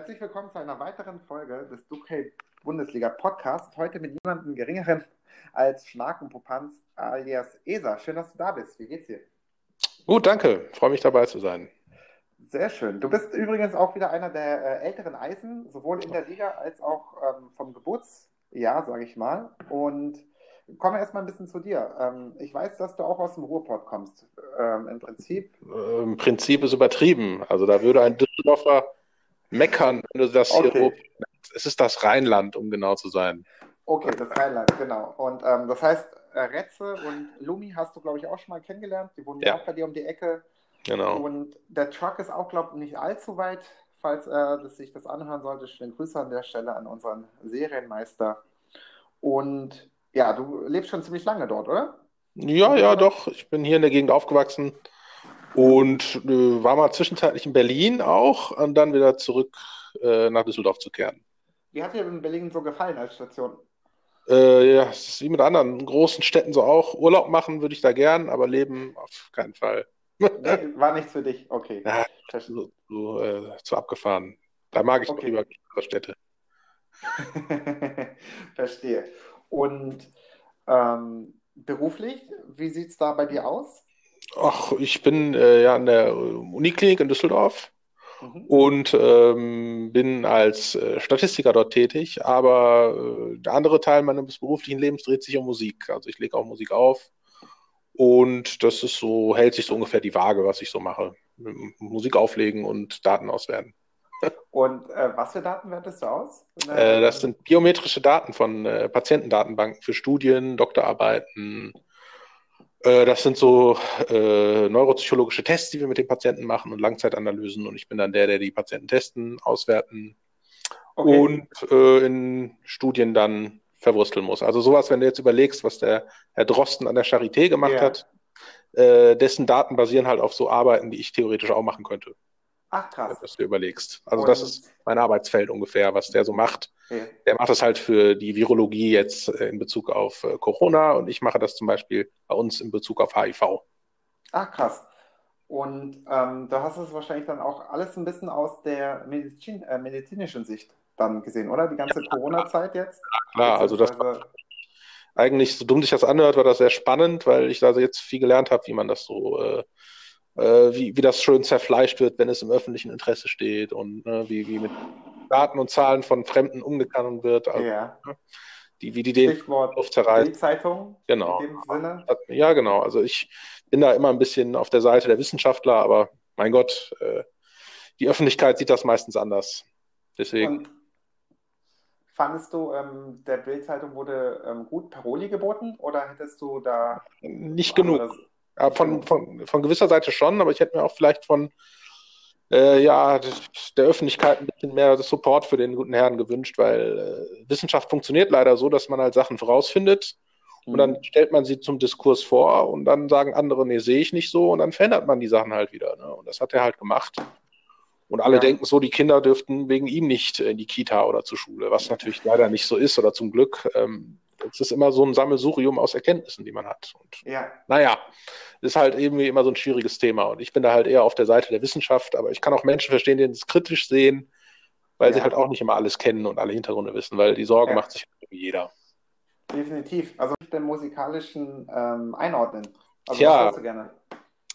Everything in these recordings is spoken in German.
Herzlich willkommen zu einer weiteren Folge des Duke Bundesliga Podcasts. Heute mit niemandem geringeren als Schnack und Popanz alias ESA. Schön, dass du da bist. Wie geht's dir? Gut, danke. Freue mich dabei zu sein. Sehr schön. Du bist übrigens auch wieder einer der äh, älteren Eisen, sowohl in der Liga als auch ähm, vom Geburtsjahr, sage ich mal. Und kommen wir erstmal ein bisschen zu dir. Ähm, ich weiß, dass du auch aus dem Ruhrport kommst. Ähm, Im Prinzip. Äh, Im Prinzip ist übertrieben. Also da würde ein Düsseldorfer meckern, wenn du das okay. hier. Es ist das Rheinland, um genau zu sein. Okay, das Rheinland, genau. Und ähm, das heißt, äh, Retze und Lumi hast du, glaube ich, auch schon mal kennengelernt. Die wohnen ja auch bei dir um die Ecke. Genau. Und der Truck ist auch, glaube ich, nicht allzu weit. Falls er äh, sich das anhören sollte, schönen Grüße an der Stelle an unseren Serienmeister. Und ja, du lebst schon ziemlich lange dort, oder? Ja, ja, doch. Ich bin hier in der Gegend aufgewachsen und äh, war mal zwischenzeitlich in Berlin auch und dann wieder zurück äh, nach Düsseldorf zu kehren. Wie hat dir in Berlin so gefallen als Station? Äh, ja, es ist wie mit anderen großen Städten so auch. Urlaub machen würde ich da gern, aber leben auf keinen Fall. nee, war nichts für dich, okay. Ja, so, so äh, zu abgefahren. Da mag ich okay. lieber Städte. Verstehe. Und ähm, beruflich, wie sieht es da bei dir aus? Ach, ich bin äh, ja an der Uniklinik in Düsseldorf mhm. und ähm, bin als äh, Statistiker dort tätig, aber äh, der andere Teil meines beruflichen Lebens dreht sich um Musik. Also ich lege auch Musik auf und das ist so, hält sich so ungefähr die Waage, was ich so mache. Musik auflegen und Daten auswerten. Und äh, was für Daten wertest du aus? Äh, das sind biometrische Daten von äh, Patientendatenbanken für Studien, Doktorarbeiten, das sind so äh, neuropsychologische Tests, die wir mit den Patienten machen und Langzeitanalysen. Und ich bin dann der, der die Patienten testen, auswerten okay. und äh, in Studien dann verwursteln muss. Also sowas, wenn du jetzt überlegst, was der Herr Drosten an der Charité gemacht ja. hat, äh, dessen Daten basieren halt auf so Arbeiten, die ich theoretisch auch machen könnte. Ach krass. Dass du überlegst. Also und das ist mein Arbeitsfeld ungefähr, was der so macht. Ja. Der macht das halt für die Virologie jetzt äh, in Bezug auf äh, Corona und ich mache das zum Beispiel bei uns in Bezug auf HIV. Ach krass. Und ähm, da hast du es wahrscheinlich dann auch alles ein bisschen aus der Medizin, äh, medizinischen Sicht dann gesehen, oder? Die ganze ja, Corona-Zeit jetzt? Ja, klar, also das war eigentlich, so dumm sich das anhört, war das sehr spannend, weil ich da jetzt viel gelernt habe, wie man das so äh, äh, wie, wie das schön zerfleischt wird, wenn es im öffentlichen Interesse steht und ne, wie, wie mit Daten und Zahlen von Fremden umgegangen wird. Also, ja. Ne, die, wie die den Stichwort Luft zerreißen. Zeitung. Genau. Ja, genau. Also ich bin da immer ein bisschen auf der Seite der Wissenschaftler, aber mein Gott, äh, die Öffentlichkeit sieht das meistens anders. Deswegen. Und fandest du, ähm, der Bildzeitung wurde ähm, gut Paroli geboten oder hättest du da. Nicht genug. Ja, von, von, von gewisser Seite schon, aber ich hätte mir auch vielleicht von äh, ja, der Öffentlichkeit ein bisschen mehr Support für den guten Herrn gewünscht, weil äh, Wissenschaft funktioniert leider so, dass man halt Sachen vorausfindet mhm. und dann mhm. stellt man sie zum Diskurs vor und dann sagen andere, nee, sehe ich nicht so und dann verändert man die Sachen halt wieder. Ne? Und das hat er halt gemacht. Und alle ja. denken so, die Kinder dürften wegen ihm nicht in die Kita oder zur Schule, was natürlich leider nicht so ist oder zum Glück. Ähm, es ist immer so ein Sammelsurium aus Erkenntnissen, die man hat. Und ja. naja, ist halt irgendwie immer so ein schwieriges Thema. Und ich bin da halt eher auf der Seite der Wissenschaft, aber ich kann auch Menschen verstehen, die es kritisch sehen, weil ja. sie halt auch nicht immer alles kennen und alle Hintergründe wissen, weil die Sorge ja. macht sich jeder. Definitiv. Also den musikalischen ähm, Einordnen. Also Tja, was du gerne?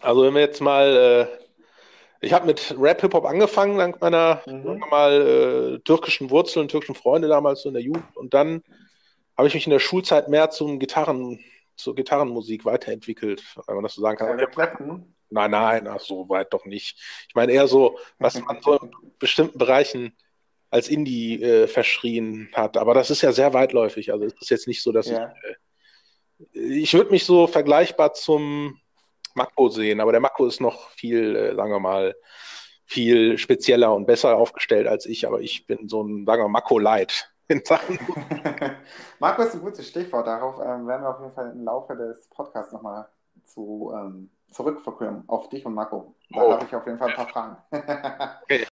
Also wenn wir jetzt mal, äh, ich habe mit Rap-Hip-Hop angefangen, dank meiner mhm. mal äh, türkischen Wurzeln, türkischen Freunde damals so in der Jugend und dann habe ich mich in der Schulzeit mehr zum Gitarren, zur Gitarrenmusik weiterentwickelt, wenn man das so sagen kann. Ja, nein, nein, ach, so weit doch nicht. Ich meine eher so, was man so in bestimmten Bereichen als Indie äh, verschrien hat. Aber das ist ja sehr weitläufig. Also es ist jetzt nicht so, dass ja. ich. Äh, ich würde mich so vergleichbar zum Mako sehen, aber der Mako ist noch viel, äh, sagen wir mal, viel spezieller und besser aufgestellt als ich. Aber ich bin so ein, sagen wir mal, Mako-Light in Sachen. Marco ist ein gutes Stichwort. Darauf ähm, werden wir auf jeden Fall im Laufe des Podcasts nochmal zu, ähm, zurückverkommen. Auf dich und Marco. Da oh. habe ich auf jeden Fall ein paar Fragen. okay.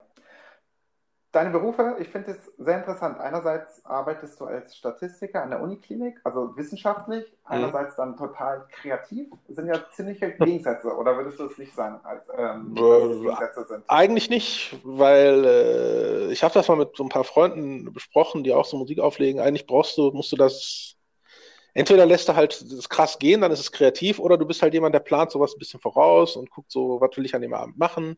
Deine Berufe, ich finde es sehr interessant. Einerseits arbeitest du als Statistiker an der Uniklinik, also wissenschaftlich, mhm. einerseits dann total kreativ. Das sind ja ziemliche Gegensätze, oder würdest du es nicht sagen, als ähm, äh, Gegensätze sind? Eigentlich nicht, weil äh, ich habe das mal mit so ein paar Freunden besprochen, die auch so Musik auflegen. Eigentlich brauchst du, musst du das entweder lässt du halt das krass gehen, dann ist es kreativ, oder du bist halt jemand, der plant sowas ein bisschen voraus und guckt so, was will ich an dem Abend machen.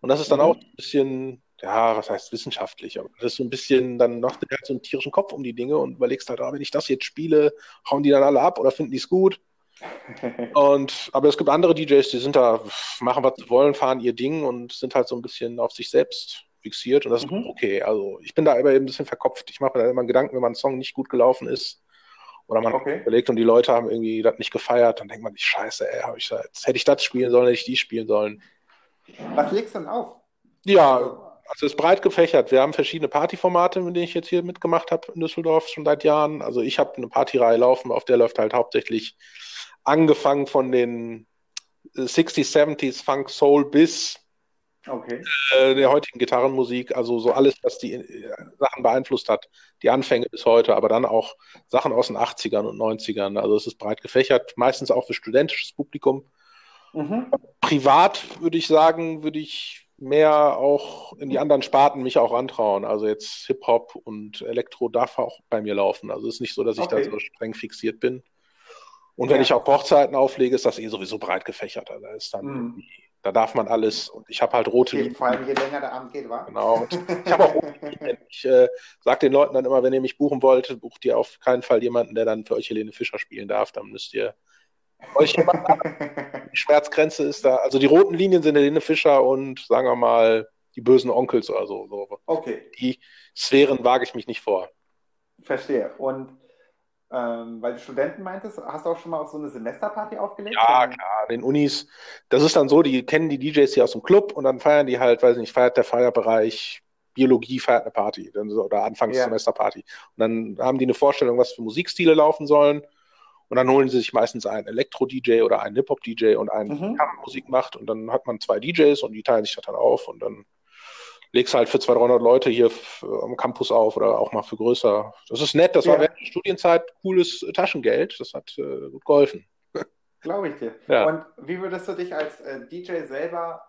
Und das ist dann mhm. auch ein bisschen ja, was heißt wissenschaftlich, aber das ist so ein bisschen, dann macht du halt so einen tierischen Kopf um die Dinge und überlegst halt, ah, wenn ich das jetzt spiele, hauen die dann alle ab oder finden die es gut? und, aber es gibt andere DJs, die sind da, machen was sie wollen, fahren ihr Ding und sind halt so ein bisschen auf sich selbst fixiert und das mhm. ist okay. Also ich bin da aber eben ein bisschen verkopft. Ich mache mir da immer Gedanken, wenn mein Song nicht gut gelaufen ist oder man okay. überlegt und die Leute haben irgendwie das nicht gefeiert, dann denkt man sich, scheiße, ey, hab ich da, jetzt hätte ich das spielen sollen, hätte ich die spielen sollen. Was legst du denn auf? Ja, also, es ist breit gefächert. Wir haben verschiedene Partyformate, mit denen ich jetzt hier mitgemacht habe in Düsseldorf schon seit Jahren. Also ich habe eine Partyreihe laufen, auf der läuft halt hauptsächlich angefangen von den 60s, 70s, Funk, Soul bis okay. äh, der heutigen Gitarrenmusik. Also so alles, was die äh, Sachen beeinflusst hat. Die Anfänge bis heute, aber dann auch Sachen aus den 80ern und 90ern. Also es ist breit gefächert, meistens auch für studentisches Publikum. Mhm. Privat würde ich sagen, würde ich mehr auch in die anderen Sparten mich auch antrauen. Also jetzt Hip-Hop und Elektro darf auch bei mir laufen. Also es ist nicht so, dass ich okay. da so streng fixiert bin. Und ja. wenn ich auch Hochzeiten auflege, ist das eh sowieso breit gefächert. Also da ist dann mm. da darf man alles. Und ich habe halt rote Linien. Vor allem je länger der Abend geht, wa? Genau. Und ich habe auch rote Linien. Ich äh, sage den Leuten dann immer, wenn ihr mich buchen wollt, bucht ihr auf keinen Fall jemanden, der dann für euch Helene Fischer spielen darf. Dann müsst ihr euch jemand Die Schmerzgrenze ist da. Also die roten Linien sind Helene Fischer und sagen wir mal die bösen Onkels oder so. so. Okay. Die Sphären wage ich mich nicht vor. Verstehe. Und ähm, weil du Studenten meintest, hast du auch schon mal auf so eine Semesterparty aufgelegt? Ja, klar, den Unis. Das ist dann so, die kennen die DJs hier aus dem Club und dann feiern die halt, weiß nicht, feiert der Feierbereich Biologie feiert eine Party oder Anfangssemesterparty. Ja. Und dann haben die eine Vorstellung, was für Musikstile laufen sollen. Und dann holen sie sich meistens einen Elektro-DJ oder einen Hip-Hop-DJ und einen, mhm. der Musik macht. Und dann hat man zwei DJs und die teilen sich das dann auf. Und dann legst du halt für 200, 300 Leute hier am Campus auf oder auch mal für größer. Das ist nett. Das ja. war während der Studienzeit cooles Taschengeld. Das hat äh, gut geholfen. Glaube ich dir. Ja. Und wie würdest du dich als äh, DJ selber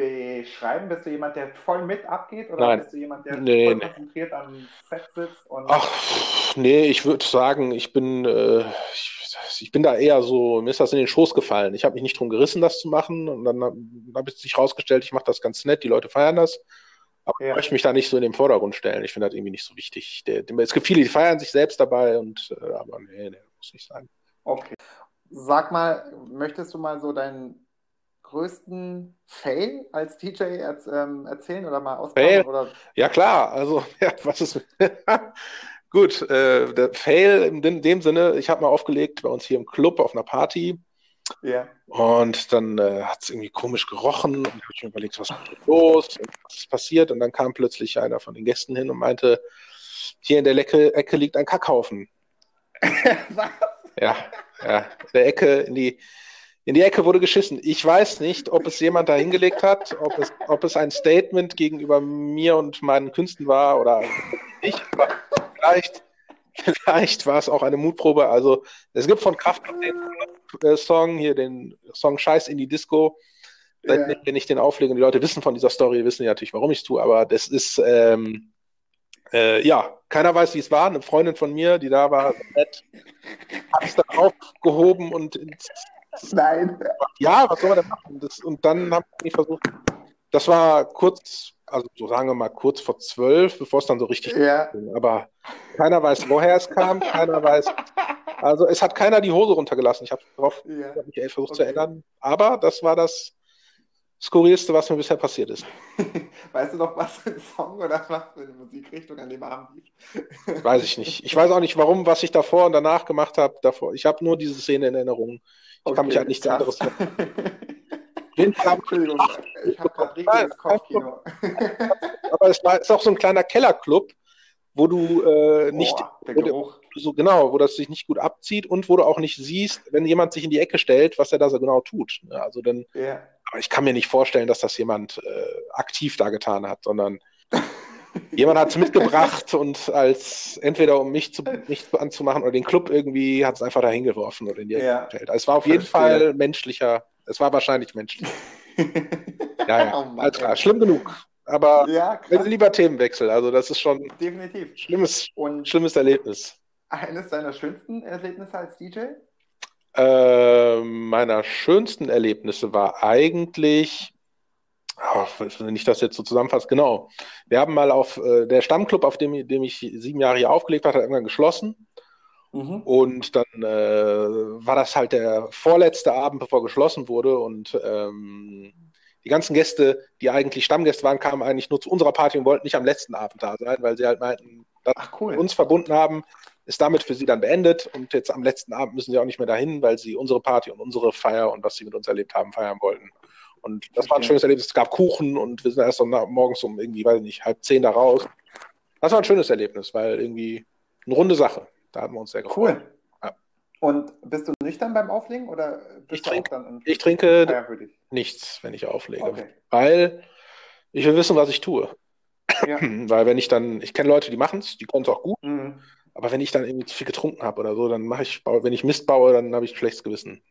beschreiben? Bist du jemand, der voll mit abgeht oder Nein. bist du jemand, der nee, voll nee. konzentriert am Set sitzt? Ach, nee, ich würde sagen, ich bin, äh, ich, ich, bin da eher so, mir ist das in den Schoß gefallen. Ich habe mich nicht drum gerissen, das zu machen und dann habe hab ich sich rausgestellt, ich mache das ganz nett, die Leute feiern das. Aber ja. ich möchte mich da nicht so in den Vordergrund stellen. Ich finde das irgendwie nicht so wichtig. Der, der, es gibt viele, die feiern sich selbst dabei und äh, aber nee, nee, muss nicht sein. Okay. Sag mal, möchtest du mal so deinen größten Fail als DJ erz, ähm, erzählen oder mal ausbauen? Oder? Ja, klar. Also, ja, was ist. Gut, äh, der Fail in dem, dem Sinne, ich habe mal aufgelegt bei uns hier im Club auf einer Party. Ja. Und dann äh, hat es irgendwie komisch gerochen und habe ich mir überlegt, was ist los, was ist passiert? Und dann kam plötzlich einer von den Gästen hin und meinte, hier in der Lecke, Ecke liegt ein Kackhaufen. was? Ja, ja, in der Ecke, in die, in die Ecke wurde geschissen. Ich weiß nicht, ob es jemand da hingelegt hat, ob es, ob es ein Statement gegenüber mir und meinen Künsten war oder nicht. Vielleicht, vielleicht war es auch eine Mutprobe. Also es gibt von Kraft den äh, Song hier, den Song Scheiß in die Disco. Ja. Wenn ich den auflege und die Leute wissen von dieser Story, wissen die natürlich, warum ich es tue, aber das ist, ähm, äh, ja, keiner weiß, wie es war. Eine Freundin von mir, die da war, nett, hat es dann aufgehoben und ins Nein. Ja, was soll man denn machen? Das, und dann habe ich versucht, das war kurz, also so sagen wir mal kurz vor zwölf, bevor es dann so richtig ja. ging. Aber keiner weiß, woher es kam, keiner weiß. Also es hat keiner die Hose runtergelassen. Ich habe darauf ja. hab mich versucht okay. zu erinnern. Aber das war das Skurrilste, was mir bisher passiert ist. Weißt du noch, was für ein Song oder was für eine Musikrichtung an dem Abend lief? Weiß ich nicht. Ich weiß auch nicht, warum, was ich davor und danach gemacht habe. Davor. Ich habe nur diese Szene in Erinnerung. Ich okay, kann mich an nichts anderes Entschuldigung, ich habe gerade richtiges Kopfkino. Aber es war, ist auch so ein kleiner Kellerclub, wo du äh, nicht, wo du, so genau, wo das sich nicht gut abzieht und wo du auch nicht siehst, wenn jemand sich in die Ecke stellt, was er da so genau tut. Also dann, yeah. aber ich kann mir nicht vorstellen, dass das jemand äh, aktiv da getan hat, sondern jemand hat es mitgebracht und als entweder um mich, zu, mich anzumachen oder den Club irgendwie hat es einfach dahin geworfen oder in die ja. gestellt. Also es war auf jeden Fall menschlicher. Es war wahrscheinlich menschlich. ja, ja. Oh Mann, klar. Schlimm genug. Aber ja, lieber Themenwechsel. Also das ist schon definitiv schlimmes, und schlimmes Erlebnis. Eines deiner schönsten Erlebnisse als DJ? Äh, meiner schönsten Erlebnisse war eigentlich, wenn ich das jetzt so zusammenfasse, genau. Wir haben mal auf äh, der Stammclub, auf dem, dem ich sieben Jahre hier aufgelegt habe, hat irgendwann geschlossen. Mhm. Und dann äh, war das halt der vorletzte Abend, bevor geschlossen wurde. Und ähm, die ganzen Gäste, die eigentlich Stammgäste waren, kamen eigentlich nur zu unserer Party und wollten nicht am letzten Abend da sein, weil sie halt meinten, dass Ach, cool. uns verbunden haben, ist damit für sie dann beendet und jetzt am letzten Abend müssen sie auch nicht mehr dahin, weil sie unsere Party und unsere Feier und was sie mit uns erlebt haben, feiern wollten. Und das war ein schönes Erlebnis. Es gab Kuchen und wir sind erst morgens um irgendwie, weiß ich nicht, halb zehn da raus. Das war ein schönes Erlebnis, weil irgendwie eine runde Sache. Da haben wir uns sehr gefreut. Cool. Ja. Und bist du nüchtern beim Auflegen oder bist ich du trink, auch dann Ich trinke nichts, wenn ich auflege. Okay. Weil ich will wissen, was ich tue. Ja. weil wenn ich dann, ich kenne Leute, die machen es, die können es auch gut. Mhm. Aber wenn ich dann irgendwie zu viel getrunken habe oder so, dann mache ich, wenn ich Mist baue, dann habe ich ein schlechtes Gewissen.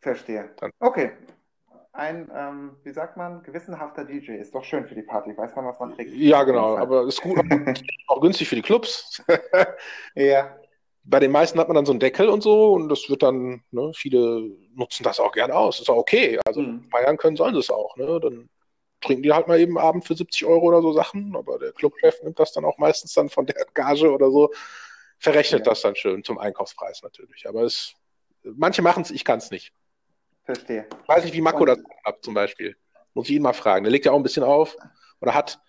Verstehe. Dann. Okay. Ein, ähm, wie sagt man, gewissenhafter DJ ist doch schön für die Party. Weiß man, was man trinkt. Ja, genau. Aber ist gut, auch günstig für die Clubs. ja. Bei den meisten hat man dann so einen Deckel und so und das wird dann, ne, viele nutzen das auch gerne aus. Ist auch okay. Also mhm. feiern können sollen sie es auch. Ne? Dann trinken die halt mal eben Abend für 70 Euro oder so Sachen, aber der Clubchef nimmt das dann auch meistens dann von der Gage oder so verrechnet ja. das dann schön zum Einkaufspreis natürlich. Aber es, manche machen es, ich kann es nicht. Verstehe. Ich weiß nicht, wie Mako das hat zum Beispiel. Muss ich ihn mal fragen. Der legt ja auch ein bisschen auf oder hat,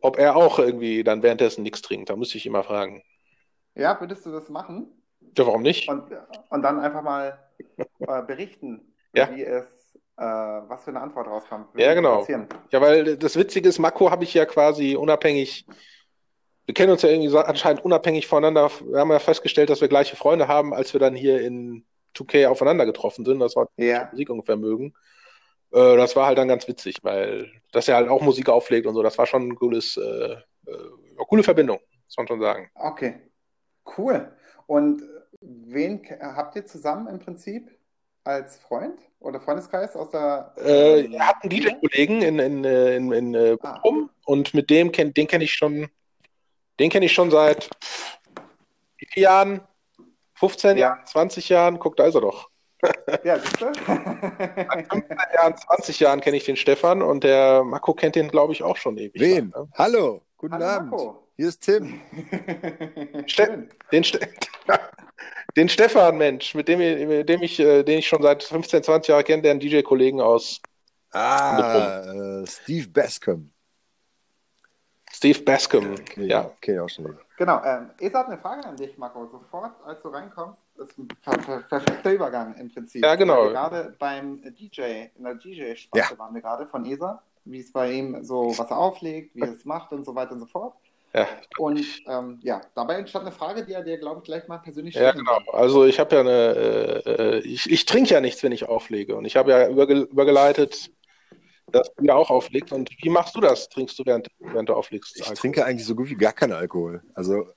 ob er auch irgendwie dann währenddessen nichts trinkt. Da müsste ich ihn mal fragen. Ja, würdest du das machen? Ja, warum nicht? Und, und dann einfach mal äh, berichten, ja. wie es, äh, was für eine Antwort rauskommt. Ja, genau. Ja, weil das Witzige ist, Mako habe ich ja quasi unabhängig wir kennen uns ja irgendwie anscheinend unabhängig voneinander. Wir haben ja festgestellt, dass wir gleiche Freunde haben, als wir dann hier in 2K aufeinander getroffen sind. Das war ja. Musik ungefähr mögen. Äh, das war halt dann ganz witzig, weil dass er halt auch Musik auflegt und so. Das war schon ein cooles, äh, äh, eine coole Verbindung, muss man schon sagen. Okay, cool. Und wen habt ihr zusammen im Prinzip als Freund oder Freundeskreis aus der? Äh, er hat einen DJ-Kollegen in, in, in, in, in ah. und mit dem kenn, den kenne ich schon den kenne ich schon seit vielen Jahren? 15 ja. Jahren, 20 Jahren? Guck, da ist er doch. Ja, siehst du? Seit 15 Jahren, 20 Jahren kenne ich den Stefan und der Marco kennt den, glaube ich, auch schon ewig. Wen? Lang, ne? Hallo, guten Hallo, Abend. Marco. Hier ist Tim. Ste den, Ste den, Stefan, Mensch, mit dem, mit dem ich, äh, den ich schon seit 15, 20 Jahren kenne, der einen DJ-Kollegen aus. Ah, Steve Bascom. Steve Bascom, okay, ja. Okay, auch schon. Genau. Ähm, Esa hat eine Frage an dich, Marco. Sofort, als du reinkommst, ist ein perfekter Übergang im Prinzip. Ja, genau. Gerade beim DJ, in der DJ-Spalte ja. waren wir gerade von Esa, wie es bei ihm so, was er auflegt, wie er es macht und so weiter und so fort. Ja. Und ähm, ja, dabei entstand eine Frage, die er dir, glaube ich, gleich mal persönlich stellen Ja, genau. Also ich habe ja eine, äh, ich, ich trinke ja nichts, wenn ich auflege. Und ich habe ja überge übergeleitet, dass du ja auch auflegst. Und wie machst du das? Trinkst du, während, während du auflegst? Ich Alkohol? trinke eigentlich so gut wie gar keinen Alkohol. Also,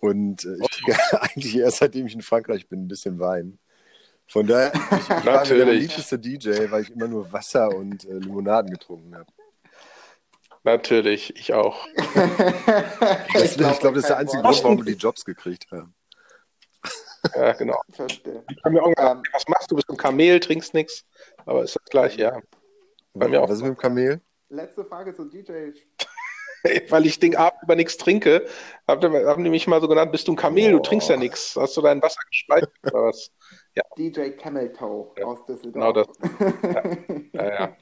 und äh, ich oh. trinke eigentlich erst seitdem ich in Frankreich bin, ein bisschen Wein. Von daher, ich, ich war der liebste DJ, weil ich immer nur Wasser und äh, Limonaden getrunken habe. Natürlich, ich auch. das, ich glaube, glaub, das ist der einzige Grund, warum wir die Jobs gekriegt haben. Ja, genau. Verstehe. was machst du? Bist du ein Kamel, trinkst nichts, aber ist das gleich, ja. Bei mir auch. Was ist mit dem Kamel? Letzte Frage zu DJ. Weil ich den Abend über nichts trinke, haben die mich mal so genannt, bist du ein Kamel, oh. du trinkst ja nichts. Hast du dein Wasser gespeichert oder was? Ja. DJ Camel Toe ja. aus Düsseldorf. Genau das. Ja. ja,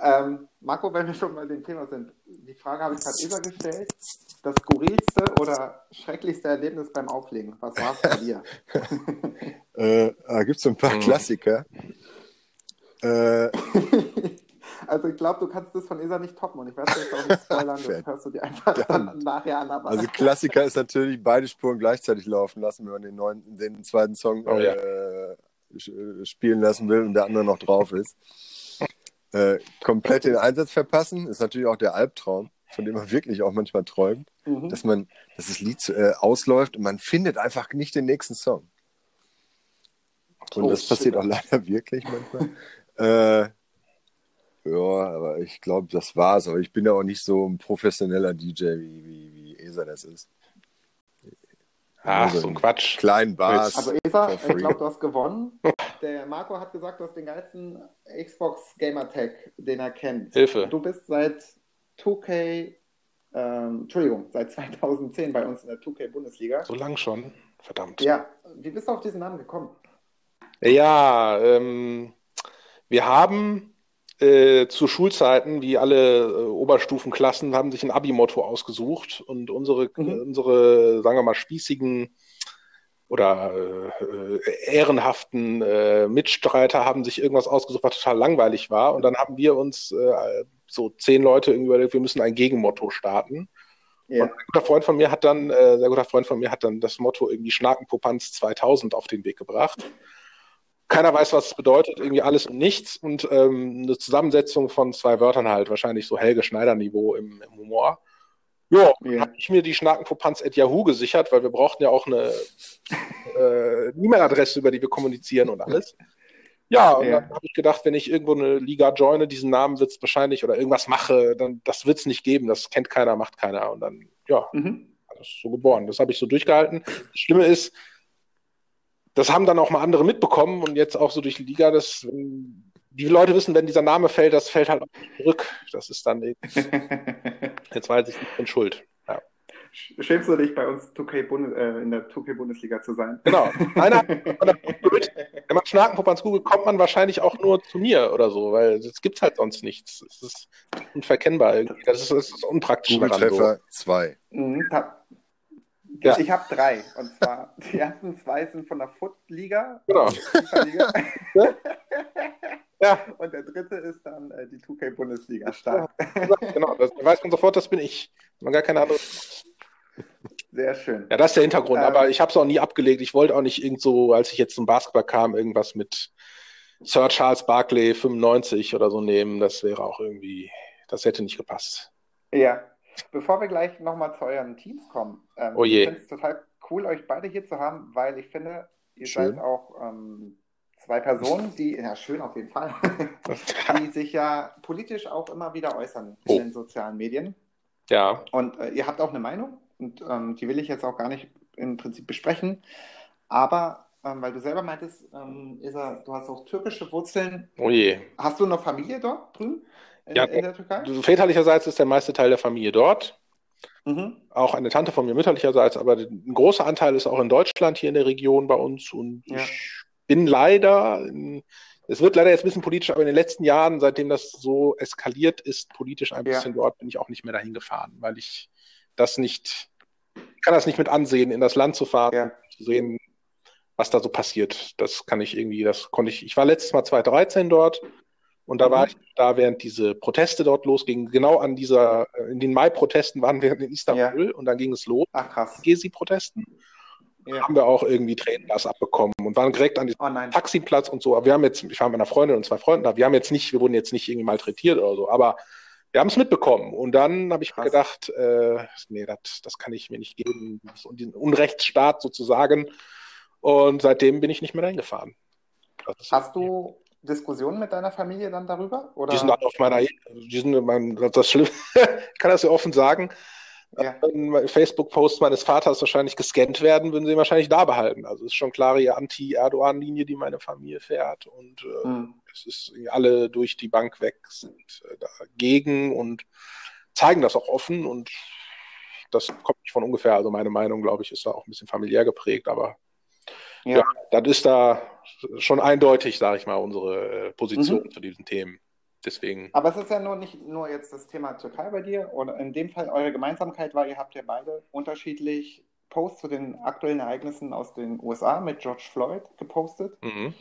ja. ähm, Marco, wenn wir schon bei dem Thema sind, die Frage habe ich gerade Eva gestellt. Das skurrilste oder schrecklichste Erlebnis beim Auflegen, was war es bei dir? äh, da gibt es ein paar mhm. Klassiker. Äh, also ich glaube, du kannst das von ESA nicht toppen und ich werde jetzt auch nicht spoilern, das hörst du dir einfach dann nachher an. Aber also Klassiker ist natürlich beide Spuren gleichzeitig laufen lassen, wenn man den, neuen, den zweiten Song oh, ja. äh, spielen lassen will und der andere noch drauf ist. Äh, komplett den Einsatz verpassen ist natürlich auch der Albtraum. von dem man wirklich auch manchmal träumt, mhm. dass man, dass das Lied äh, ausläuft und man findet einfach nicht den nächsten Song. Und oh, das passiert auch leider wirklich manchmal. äh, ja, aber ich glaube, das war's. Aber ich bin ja auch nicht so ein professioneller DJ, wie, wie, wie Esa das ist. Ach, also so ein Quatsch. Kleinen Bars. Also Eva, ich glaube, du hast gewonnen. Der Marco hat gesagt, du hast den geilsten Xbox Gamer Tag, den er kennt. Hilfe. Du bist seit 2K, ähm, Entschuldigung, seit 2010 bei uns in der 2K Bundesliga. So lang schon, verdammt. Ja, wie bist du auf diesen Namen gekommen? Ja, ähm, wir haben äh, zu Schulzeiten, wie alle äh, Oberstufenklassen, haben sich ein Abi-Motto ausgesucht und unsere, mhm. unsere, sagen wir mal, spießigen oder äh, ehrenhaften äh, Mitstreiter haben sich irgendwas ausgesucht, was total langweilig war. Und dann haben wir uns äh, so zehn Leute irgendwie überlegt, wir müssen ein Gegenmotto starten. Ja. Und ein guter Freund von mir hat dann, äh, sehr guter Freund von mir hat dann das Motto irgendwie Schnakenpopanz 2000 auf den Weg gebracht keiner weiß, was es bedeutet, irgendwie alles und nichts und ähm, eine Zusammensetzung von zwei Wörtern halt, wahrscheinlich so Helge Schneider-Niveau im, im, Humor. Jo, ja, habe ich mir die Schnakenpopanz at Yahoo gesichert, weil wir brauchten ja auch eine äh, E-Mail-Adresse, über die wir kommunizieren und alles. Ja, und ja. dann habe ich gedacht, wenn ich irgendwo eine Liga joine, diesen Namen wird es wahrscheinlich oder irgendwas mache, dann das wird es nicht geben. Das kennt keiner, macht keiner. Und dann, ja, mhm. das ist so geboren. Das habe ich so durchgehalten. Das Schlimme ist, das haben dann auch mal andere mitbekommen und jetzt auch so durch die Liga, das, die Leute wissen, wenn dieser Name fällt, das fällt halt auch zurück. Das ist dann, jetzt weiß ich nicht von Schuld. Ja. Schämst du dich bei uns 2K Bundes, äh, in der 2K-Bundesliga zu sein? Genau. Einer, wenn man Schnakenpuppe googelt, kommt man wahrscheinlich auch nur zu mir oder so, weil es gibt halt sonst nichts. Es ist unverkennbar irgendwie. Das ist, das ist unpraktisch. Google-Treffer 2. Mhm, ja. Ich habe drei. Und zwar die ersten zwei sind von der Foot-Liga. Genau. ja. Und der dritte ist dann äh, die 2K-Bundesliga. Stark. genau, das weiß man sofort, das bin ich. Man gar keine andere. Sehr schön. Ja, das ist der Hintergrund. Ähm, aber ich habe es auch nie abgelegt. Ich wollte auch nicht irgend so, als ich jetzt zum Basketball kam, irgendwas mit Sir Charles Barkley 95 oder so nehmen. Das wäre auch irgendwie, das hätte nicht gepasst. Ja, Bevor wir gleich nochmal zu euren Teams kommen, ähm, oh ich finde es total cool, euch beide hier zu haben, weil ich finde, ihr schön. seid auch ähm, zwei Personen, die, ja, schön auf jeden Fall, die sich ja politisch auch immer wieder äußern oh. in den sozialen Medien. Ja. Und äh, ihr habt auch eine Meinung und ähm, die will ich jetzt auch gar nicht im Prinzip besprechen. Aber ähm, weil du selber meintest, ähm, Isa, du hast auch türkische Wurzeln. Oh je. Hast du noch Familie dort drüben? In, ja, in der Türkei? Väterlicherseits ist der meiste Teil der Familie dort. Mhm. Auch eine Tante von mir mütterlicherseits, aber ein großer Anteil ist auch in Deutschland, hier in der Region bei uns. Und ja. ich bin leider, es wird leider jetzt ein bisschen politisch, aber in den letzten Jahren, seitdem das so eskaliert ist, politisch ein bisschen ja. dort, bin ich auch nicht mehr dahin gefahren, weil ich das nicht, ich kann das nicht mit ansehen, in das Land zu fahren, ja. zu sehen, was da so passiert. Das kann ich irgendwie, das konnte ich, ich war letztes Mal 2013 dort und da mhm. war ich da, während diese Proteste dort losgingen, genau an dieser, äh, in den Mai-Protesten waren wir in Istanbul ja. und dann ging es los. Ach krass. Gezi-Protesten. Ja. Haben wir auch irgendwie Tränengas abbekommen und waren direkt an diesem oh Taxiplatz und so. Aber wir haben jetzt, ich war mit einer Freundin und zwei Freunden da, wir haben jetzt nicht, wir wurden jetzt nicht irgendwie malträtiert oder so, aber wir haben es mitbekommen. Und dann habe ich Krass. gedacht, äh, nee, das, das kann ich mir nicht geben, diesen Unrechtsstaat sozusagen. Und seitdem bin ich nicht mehr reingefahren. Hast du Diskussionen mit deiner Familie dann darüber? Oder? Die sind auf meiner, die sind mein, das Schlimme, ich kann das ja offen sagen. Ja. Wenn Facebook-Posts meines Vaters wahrscheinlich gescannt werden, würden sie ihn wahrscheinlich da behalten. Also es ist schon klare Anti-Erdogan-Linie, die meine Familie fährt. Und äh, hm. es ist alle durch die Bank weg sind äh, dagegen und zeigen das auch offen. Und das kommt nicht von ungefähr. Also meine Meinung, glaube ich, ist da auch ein bisschen familiär geprägt, aber ja, ja das ist da schon eindeutig, sage ich mal, unsere äh, Position mhm. zu diesen Themen. Deswegen. Aber es ist ja nur nicht nur jetzt das Thema Türkei bei dir, oder in dem Fall eure Gemeinsamkeit war, ihr habt ja beide unterschiedlich Posts zu den aktuellen Ereignissen aus den USA mit George Floyd gepostet. Mhm.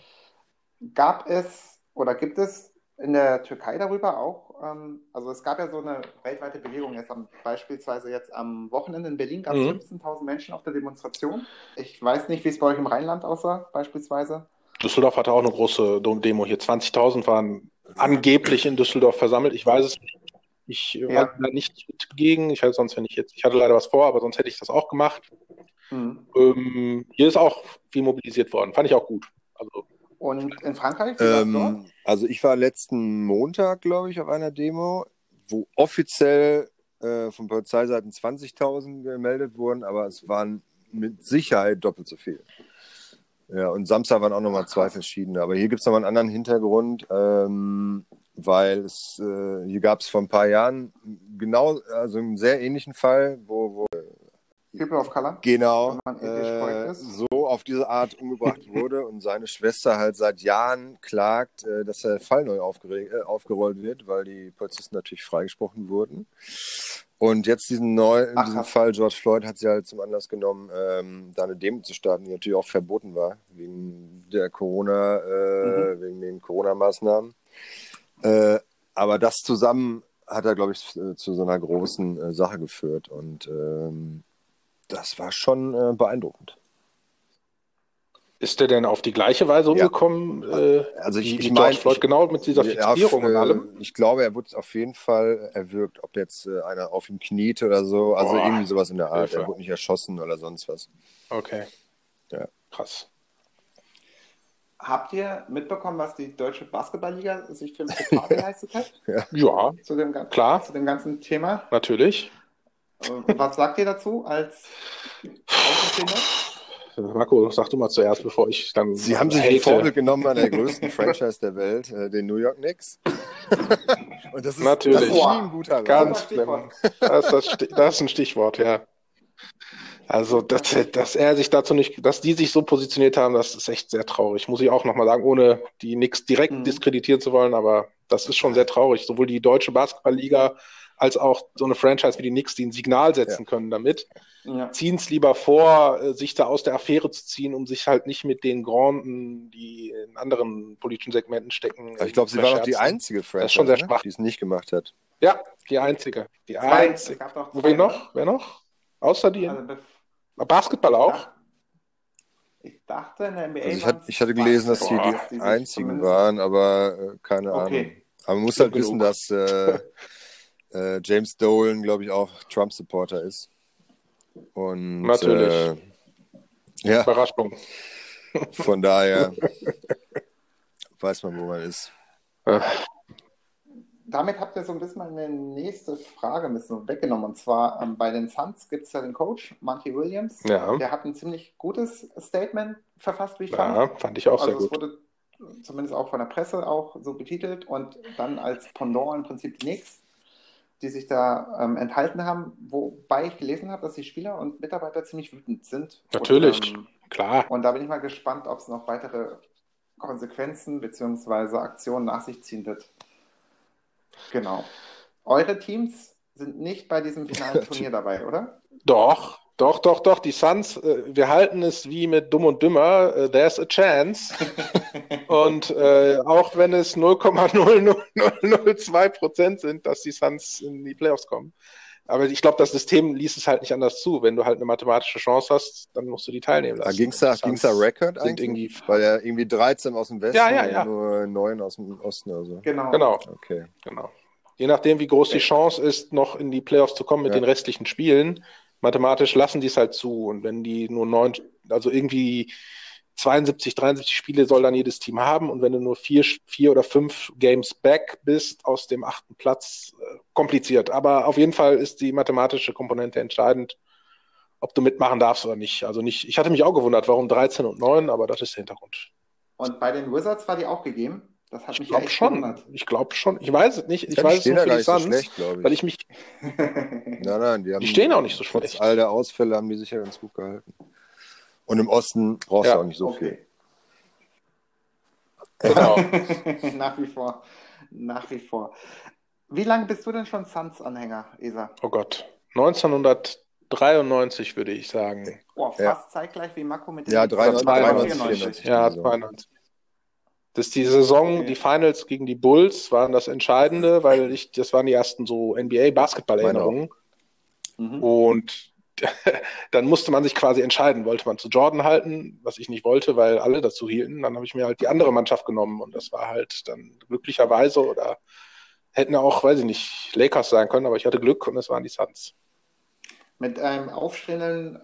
Gab es oder gibt es in der Türkei darüber auch, ähm, also es gab ja so eine weltweite Bewegung, jetzt am, beispielsweise jetzt am Wochenende in Berlin gab es mhm. 15.000 Menschen auf der Demonstration. Ich weiß nicht, wie es bei euch im Rheinland aussah, beispielsweise. Düsseldorf hatte auch eine große Demo hier. 20.000 waren angeblich in Düsseldorf versammelt. Ich weiß es nicht. Ich ja. war da nicht gegen. Ich hatte sonst, wenn ich jetzt, ich hatte leider was vor, aber sonst hätte ich das auch gemacht. Mhm. Ähm, hier ist auch viel mobilisiert worden. Fand ich auch gut. Also, Und in Frankreich? Ähm, also ich war letzten Montag, glaube ich, auf einer Demo, wo offiziell äh, von Polizeiseiten 20.000 gemeldet wurden, aber es waren mit Sicherheit doppelt so viel. Ja, und Samstag waren auch nochmal zwei verschiedene. Aber hier gibt es nochmal einen anderen Hintergrund, ähm, weil es, äh, hier gab es vor ein paar Jahren genau, also einen sehr ähnlichen Fall, wo, wo People of Color? Genau, äh, so auf diese Art umgebracht wurde und seine Schwester halt seit Jahren klagt, äh, dass der Fall neu äh, aufgerollt wird, weil die Polizisten natürlich freigesprochen wurden. Und jetzt diesen neuen, diesen Fall George Floyd hat sie halt zum Anlass genommen, ähm, da eine Demo zu starten, die natürlich auch verboten war, wegen der Corona, äh, mhm. wegen den Corona-Maßnahmen. Äh, aber das zusammen hat er, glaube ich, zu so einer großen äh, Sache geführt. Und ähm, das war schon äh, beeindruckend. Ist der denn auf die gleiche Weise umgekommen? Ja. Äh, also ich, ich meine, Floyd genau mit dieser Fixierung auf, und allem? Ich glaube, er wurde auf jeden Fall erwürgt, ob jetzt äh, einer auf ihm kniete oder so. Also Boah, irgendwie sowas in der Art. Hilfe. Er wurde nicht erschossen oder sonst was. Okay. Ja. Krass. Habt ihr mitbekommen, was die deutsche Basketballliga sich für ein Pokal geleistet hat? ja, ja zu dem, klar. Zu dem ganzen Thema? Natürlich. Was sagt ihr dazu als Außenstehender? Marco, sag du mal zuerst, bevor ich dann. Sie haben sich ein Vorbild genommen an der größten Franchise der Welt, äh, den New York Knicks. Und das ist, Natürlich. Das ist ein guter Rat. Ganz schlimm. Das, das, das ist ein Stichwort, ja. Also, dass, dass er sich dazu nicht, dass die sich so positioniert haben, das ist echt sehr traurig. Muss ich auch nochmal sagen, ohne die Knicks direkt mhm. diskreditieren zu wollen, aber das ist schon sehr traurig. Sowohl die deutsche Basketballliga als auch so eine Franchise wie die Knicks, die ein Signal setzen ja. können damit, ja. ziehen es lieber vor, äh, sich da aus der Affäre zu ziehen, um sich halt nicht mit den Granden, die in anderen politischen Segmenten stecken. ich glaube, sie war auch die einzige Franchise, ne? die es nicht gemacht hat. Ja, die einzige. Die zwei, einzige. Wer noch? Wer noch? Außer die. Also, Basketball auch? Ich dachte in der NBA. Also ich, hat, ich hatte gelesen, dass sie die, die einzigen waren, aber äh, keine okay. Ahnung. Aber man muss halt wissen, dass äh, äh, James Dolan, glaube ich, auch Trump-Supporter ist. Und, Natürlich. Äh, ja. Überraschung. Von daher weiß man, wo man ist. Damit habt ihr so ein bisschen meine nächste Frage ein bisschen weggenommen. Und zwar ähm, bei den Suns gibt es ja den Coach, Monty Williams. Ja. Der hat ein ziemlich gutes Statement verfasst, wie ich ja, fand. Ja, fand ich auch also sehr gut. Es wurde zumindest auch von der Presse auch so betitelt und dann als Pendant im Prinzip die Knicks die sich da ähm, enthalten haben, wobei ich gelesen habe, dass die Spieler und Mitarbeiter ziemlich wütend sind. Natürlich, und, ähm, klar. Und da bin ich mal gespannt, ob es noch weitere Konsequenzen bzw. Aktionen nach sich ziehen wird. Genau. Eure Teams sind nicht bei diesem finalen Turnier dabei, oder? Doch, doch, doch, doch, die Suns, äh, wir halten es wie mit Dumm und Dümmer, äh, there's a chance. und äh, auch wenn es 0,00002 Prozent sind, dass die Suns in die Playoffs kommen. Aber ich glaube, das System liest es halt nicht anders zu. Wenn du halt eine mathematische Chance hast, dann musst du die teilnehmen lassen. Ging es da, ging's da Record eigentlich? Irgendwie... Weil ja irgendwie 13 aus dem Westen ja, ja, ja. und nur 9 aus dem Osten oder so. Genau. genau. Okay. genau. Je nachdem, wie groß die Chance ist, noch in die Playoffs zu kommen mit ja. den restlichen Spielen, mathematisch lassen die es halt zu. Und wenn die nur neun, also irgendwie 72, 73 Spiele soll dann jedes Team haben. Und wenn du nur vier, vier oder fünf Games back bist aus dem achten Platz, äh, kompliziert. Aber auf jeden Fall ist die mathematische Komponente entscheidend, ob du mitmachen darfst oder nicht. Also nicht, ich hatte mich auch gewundert, warum 13 und 9, aber das ist der Hintergrund. Und bei den Wizards war die auch gegeben? Das hat ich mich glaube schon. Gewundert. Ich glaube schon. Ich weiß es nicht. Ich ja, weiß es nur für die Suns, so schlecht, ich. weil ich mich. nein, nein, die, haben, die stehen auch nicht so schlecht. Trotz all der Ausfälle haben die sich ja ganz gut gehalten. Und im Osten brauchst ja. du auch nicht so okay. viel. Genau. Nach wie vor. Nach wie vor. Wie lange bist du denn schon Suns-Anhänger, Esa? Oh Gott. 1993 würde ich sagen. Oh, fast ja. zeitgleich wie Mako mit dem Ja, 93, 93, 94. Ja, 92. Das ist die Saison, die Finals gegen die Bulls waren das Entscheidende, weil ich, das waren die ersten so NBA-Basketball-Erinnerungen. Mhm. Und dann musste man sich quasi entscheiden, wollte man zu Jordan halten, was ich nicht wollte, weil alle dazu hielten. Dann habe ich mir halt die andere Mannschaft genommen und das war halt dann glücklicherweise oder hätten auch, weiß ich nicht, Lakers sein können, aber ich hatte Glück und es waren die Suns. Mit einem aufstehenden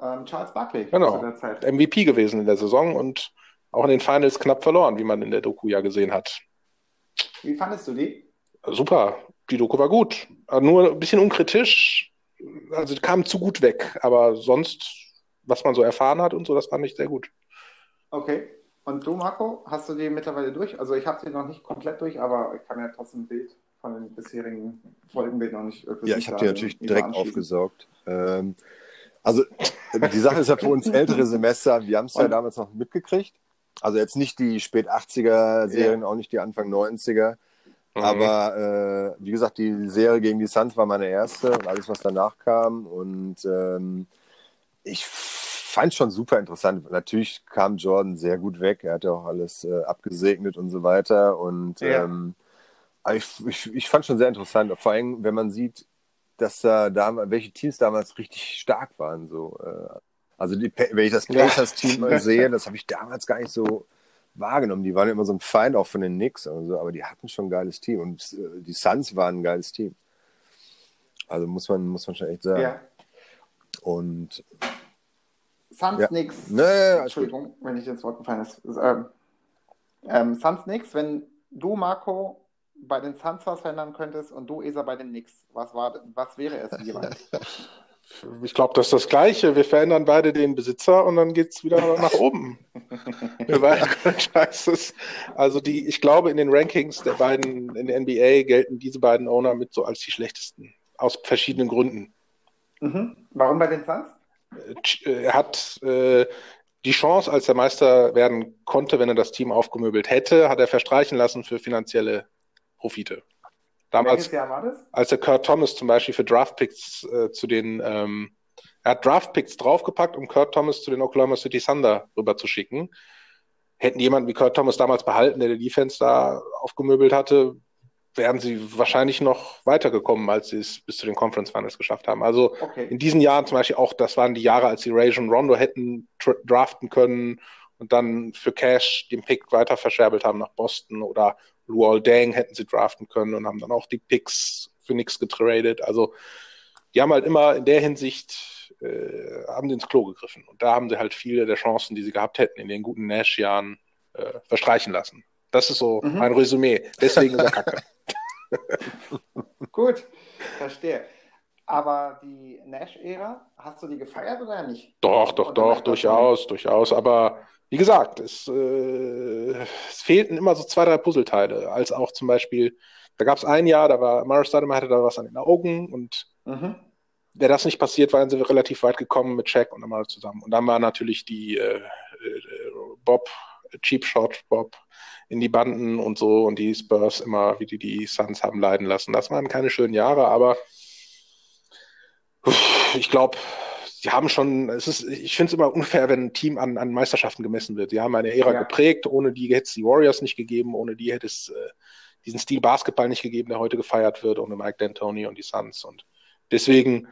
ähm, Charles Barkley genau. zu der Zeit. MVP gewesen in der Saison und auch in den Finals knapp verloren, wie man in der Doku ja gesehen hat. Wie fandest du die? Super, die Doku war gut. Nur ein bisschen unkritisch. Also kam zu gut weg, aber sonst, was man so erfahren hat und so, das fand ich sehr gut. Okay. Und du, Marco, hast du die mittlerweile durch? Also ich habe sie noch nicht komplett durch, aber ich kann ja trotzdem ein Bild von den bisherigen Folgen noch nicht. Ja, ich habe die natürlich direkt aufgesaugt. Ähm, also die Sache ist ja für uns ältere Semester, wir haben es ja damals noch mitgekriegt. Also jetzt nicht die spät 80er Serien, ja. auch nicht die Anfang 90er. Mhm. Aber äh, wie gesagt, die Serie gegen die Suns war meine erste und alles, was danach kam. Und ähm, ich fand es schon super interessant. Natürlich kam Jordan sehr gut weg. Er hat ja auch alles äh, abgesegnet und so weiter. Und ja. ähm, ich, ich, ich fand schon sehr interessant. Vor allem, wenn man sieht, dass da damals, welche Teams damals richtig stark waren. So, äh, also die, wenn ich das Pacers-Team ja. sehe, das habe ich damals gar nicht so wahrgenommen. Die waren immer so ein Feind auch von den Knicks und so, aber die hatten schon ein geiles Team und äh, die Suns waren ein geiles Team. Also muss man, muss man schon echt sagen. Ja. Und Suns ja. Knicks. Nee, Entschuldigung, wenn ich ins Wort gefallen ist. Ähm, ähm, Suns Knicks, wenn du, Marco, bei den Suns was verändern könntest und du, Esa, bei den Knicks, was, war, was wäre es jeweils? Ich glaube, das ist das Gleiche. Wir verändern beide den Besitzer und dann geht es wieder nach oben. also die, ich glaube, in den Rankings der beiden in der NBA gelten diese beiden Owner mit so als die schlechtesten. Aus verschiedenen Gründen. Mhm. Warum bei den Suns? Äh, er hat äh, die Chance, als er Meister werden konnte, wenn er das Team aufgemöbelt hätte, hat er verstreichen lassen für finanzielle Profite. Damals, als der Kurt Thomas zum Beispiel für Draftpicks äh, zu den, ähm, er hat Draftpicks draufgepackt, um Kurt Thomas zu den Oklahoma City Thunder rüberzuschicken. Hätten jemanden wie Kurt Thomas damals behalten, der die Defense da aufgemöbelt hatte, wären sie wahrscheinlich noch weitergekommen, als sie es bis zu den Conference Finals geschafft haben. Also okay. in diesen Jahren zum Beispiel auch, das waren die Jahre, als sie Rajon Rondo hätten draften können und dann für Cash den Pick weiter verscherbelt haben nach Boston oder Luol Deng hätten sie draften können und haben dann auch die Picks für nichts getradet. Also die haben halt immer in der Hinsicht äh, haben die ins Klo gegriffen. Und da haben sie halt viele der Chancen, die sie gehabt hätten in den guten Nash-Jahren, äh, verstreichen lassen. Das ist so mhm. mein Resümee. Deswegen ist er kacke. Gut, verstehe. Aber die Nash-Ära, hast du die gefeiert oder nicht? Doch, doch, oder doch, durchaus, durchaus. Aber wie gesagt, es, äh, es, fehlten immer so zwei, drei Puzzleteile. Als auch zum Beispiel, da gab es ein Jahr, da war Mario Stoudemire hatte da was an den Augen und mhm. wäre das nicht passiert, waren sie relativ weit gekommen mit Shaq und Mario zusammen. Und dann war natürlich die äh, äh, Bob, Cheap Shot Bob in die Banden und so und die Spurs immer, wie die die Suns haben leiden lassen. Das waren keine schönen Jahre, aber ich glaube, sie haben schon, es ist, ich finde es immer unfair, wenn ein Team an, an Meisterschaften gemessen wird. Sie haben eine Ära ja. geprägt, ohne die hätte es die Warriors nicht gegeben, ohne die hätte es äh, diesen Stil Basketball nicht gegeben, der heute gefeiert wird, ohne Mike D'Antoni und die Suns. Und deswegen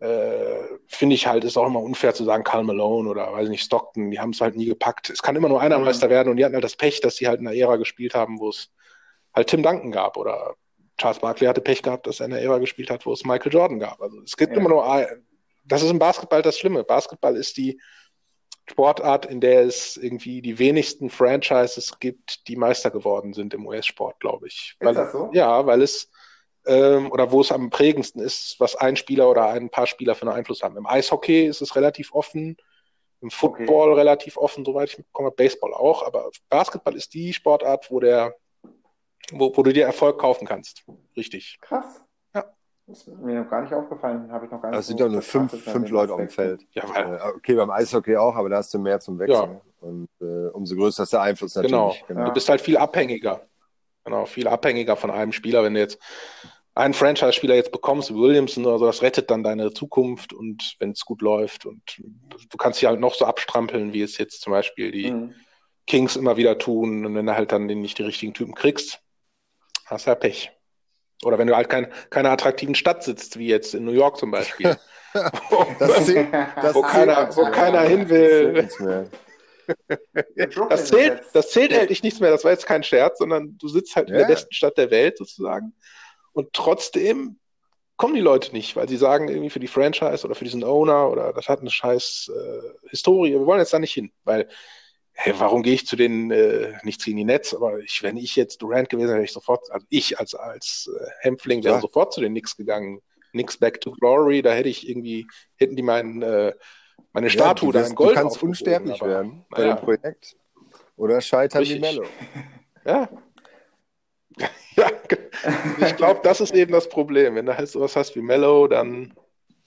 äh, finde ich halt, ist auch immer unfair zu sagen, Carl Malone oder weiß nicht, Stockton, die haben es halt nie gepackt. Es kann immer nur einer mhm. Meister werden und die hatten halt das Pech, dass sie halt in einer Ära gespielt haben, wo es halt Tim Duncan gab oder Charles Barkley hatte Pech gehabt, dass er in einer Ära gespielt hat, wo es Michael Jordan gab. Also es gibt ja. immer nur das ist im Basketball das Schlimme. Basketball ist die Sportart, in der es irgendwie die wenigsten Franchises gibt, die Meister geworden sind im US-Sport, glaube ich. Ist weil, das so? Ja, weil es ähm, oder wo es am prägendsten ist, was ein Spieler oder ein paar Spieler für einen Einfluss haben. Im Eishockey ist es relativ offen, im Football okay. relativ offen, soweit ich mitbekomme, Baseball auch, aber Basketball ist die Sportart, wo der, wo, wo du dir Erfolg kaufen kannst. Richtig. Krass. Das ist mir noch gar nicht aufgefallen, habe ich noch gar nicht. Es sind ja nur fünf, fünf Leute auf dem Feld. Ja, äh, okay, beim Eishockey auch, aber da hast du mehr zum Wechseln. Ja. Und äh, umso größer ist der Einfluss natürlich. Genau. genau. Du bist halt viel abhängiger. Genau, viel abhängiger von einem Spieler. Wenn du jetzt einen Franchise-Spieler jetzt bekommst, Williamson oder so, das rettet dann deine Zukunft und wenn es gut läuft und du kannst dich halt noch so abstrampeln, wie es jetzt zum Beispiel die mhm. Kings immer wieder tun und wenn du halt dann nicht die richtigen Typen kriegst, hast du ja Pech. Oder wenn du halt kein, keine attraktiven Stadt sitzt, wie jetzt in New York zum Beispiel. das zählt, das wo keiner, wo keiner hin will. das zählt, das zählt endlich nichts mehr. Das war jetzt kein Scherz, sondern du sitzt halt ja. in der besten Stadt der Welt sozusagen. Und trotzdem kommen die Leute nicht, weil sie sagen irgendwie für die Franchise oder für diesen Owner oder das hat eine scheiß äh, Historie. Wir wollen jetzt da nicht hin, weil hey, warum gehe ich zu den, äh, nicht gegen die Netz, aber ich, wenn ich jetzt Durant gewesen wäre, wäre ich sofort, also ich als, als äh, Hämpfling wäre ja. sofort zu den Knicks gegangen. Knicks Back to Glory, da hätte ich irgendwie, hätten die meinen, äh, meine Statue ja, da in Gold Du kannst unsterblich aber, werden bei ja. dem Projekt. Oder scheitern Richtig. wie Mello. Ja. ja, ich glaube, das ist eben das Problem. Wenn du halt sowas hast wie Mellow, dann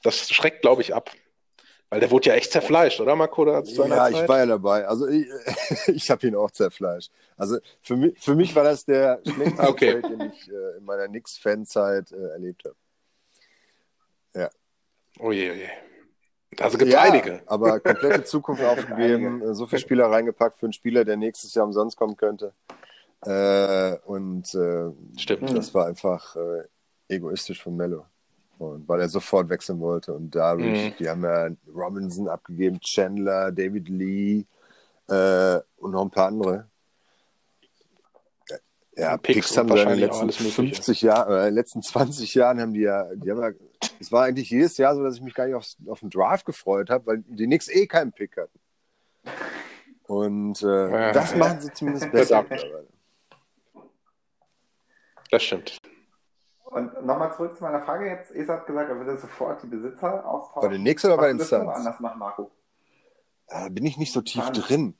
das schreckt, glaube ich, ab. Weil der wurde ja echt zerfleischt, oder Marco? ja, Zeit? ich war ja dabei. Also ich, ich habe ihn auch zerfleischt. Also für mich, für mich war das der schlechteste okay. Trade, den ich äh, in meiner Knicks-Fanzeit äh, erlebt habe. Ja. Oh je, oh je. Also gibt es ja, einige. Aber komplette Zukunft aufgegeben, so viele Spieler reingepackt für einen Spieler, der nächstes Jahr umsonst kommen könnte. Äh, und äh, Stimmt. das war einfach äh, egoistisch von Mello. Und weil er sofort wechseln wollte. Und dadurch, mhm. die haben ja Robinson abgegeben, Chandler, David Lee äh, und noch ein paar andere. Ja, Picks, Picks haben wir in den letzten 50 Jahren, äh, in den letzten 20 Jahren haben die ja, die haben ja, es war eigentlich jedes Jahr so, dass ich mich gar nicht auf, auf den Draft gefreut habe, weil die Knicks eh keinen Pick hatten. Und äh, ja, das machen sie zumindest besser. Das stimmt. Und nochmal zurück zu meiner Frage jetzt. Esa hat gesagt, er würde sofort die Besitzer austauschen. Bei den Knicks oder bei den Suns? anders machen, Marco? Da bin ich nicht so tief Nein. drin.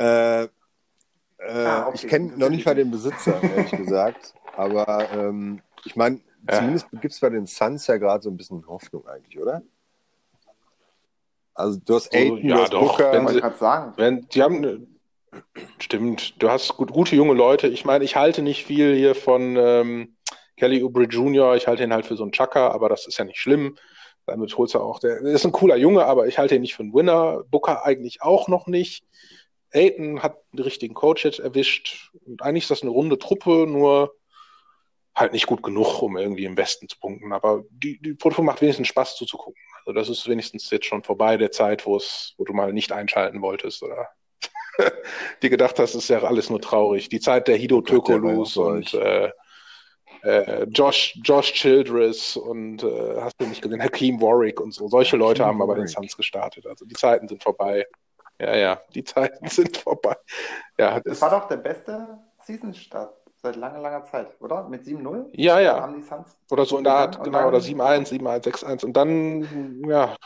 Äh, äh, ah, okay. Ich kenne noch nicht mal den Besitzer, ehrlich gesagt. Aber ähm, ich meine, ja. zumindest gibt es bei den Suns ja gerade so ein bisschen Hoffnung eigentlich, oder? Also du hast Aiden, oh, ja, du hast doch. Booker. Wenn sie, sagen. Wenn, die haben, stimmt, du hast gut, gute junge Leute. Ich meine, ich halte nicht viel hier von ähm, Kelly Oubre Jr., ich halte ihn halt für so einen Chucker, aber das ist ja nicht schlimm. Damit holst du auch, der, ist ein cooler Junge, aber ich halte ihn nicht für einen Winner. Booker eigentlich auch noch nicht. Aiton hat den richtigen Coach jetzt erwischt. Und eigentlich ist das eine runde Truppe, nur halt nicht gut genug, um irgendwie im Westen zu punkten. Aber die, die Truppe macht wenigstens Spaß zuzugucken. Also das ist wenigstens jetzt schon vorbei der Zeit, wo es, wo du mal nicht einschalten wolltest oder die gedacht hast, ist ja alles nur traurig. Die Zeit der Hido Tökolus und äh, äh, Josh, Josh Childress und äh, hast du nicht gesehen, Hakeem Warwick und so. Solche Leute Hakeem haben aber den Suns gestartet. Also die Zeiten sind vorbei. Ja, ja, die Zeiten sind vorbei. Ja, das, das war doch der beste Season-Start seit langer, langer Zeit, oder? Mit 7-0? Ja, ja. Haben die Suns oder so in der Art, genau, oder 7-1, 7-1, 6-1. Und dann, ja,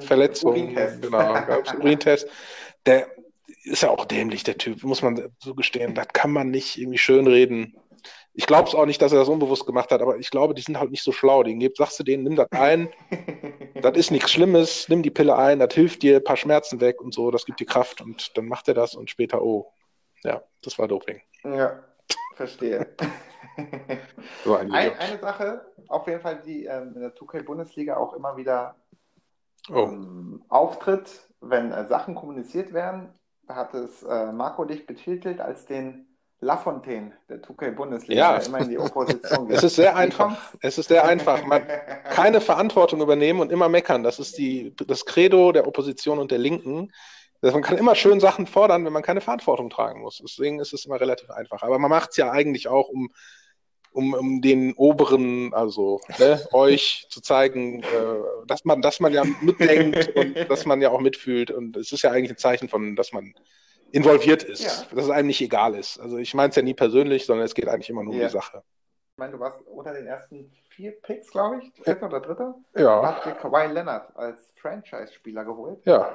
Verletzung. Urintest. Genau, gab es Urintest. Der ist ja auch dämlich, der Typ, muss man so gestehen. Da kann man nicht irgendwie schönreden. Ich glaube es auch nicht, dass er das unbewusst gemacht hat, aber ich glaube, die sind halt nicht so schlau. Den gibt, sagst du denen, nimm das ein, das ist nichts Schlimmes, nimm die Pille ein, das hilft dir, ein paar Schmerzen weg und so, das gibt dir Kraft und dann macht er das und später, oh, ja, das war Doping. Ja, verstehe. so ein ein, eine Sache, auf jeden Fall, die ähm, in der 2K-Bundesliga auch immer wieder oh. ähm, auftritt, wenn äh, Sachen kommuniziert werden, hat es äh, Marco dich betitelt als den Lafontaine der 2K-Bundesliga, ja. immer in die Opposition geht. Es ist sehr einfach. Es ist sehr einfach. Man, keine Verantwortung übernehmen und immer meckern. Das ist die, das Credo der Opposition und der Linken. Man kann immer schön Sachen fordern, wenn man keine Verantwortung tragen muss. Deswegen ist es immer relativ einfach. Aber man macht es ja eigentlich auch, um, um, um den Oberen, also ne, euch zu zeigen, äh, dass man, dass man ja mitdenkt und dass man ja auch mitfühlt. Und es ist ja eigentlich ein Zeichen von, dass man involviert ist, ja. dass es einem nicht egal ist. Also ich meine es ja nie persönlich, sondern es geht eigentlich immer nur ja. um die Sache. Ich meine, du warst unter den ersten vier Picks, glaube ich, vierter oder dritter. Ja. Hast dir Kawhi Leonard als Franchise-Spieler geholt. Ja.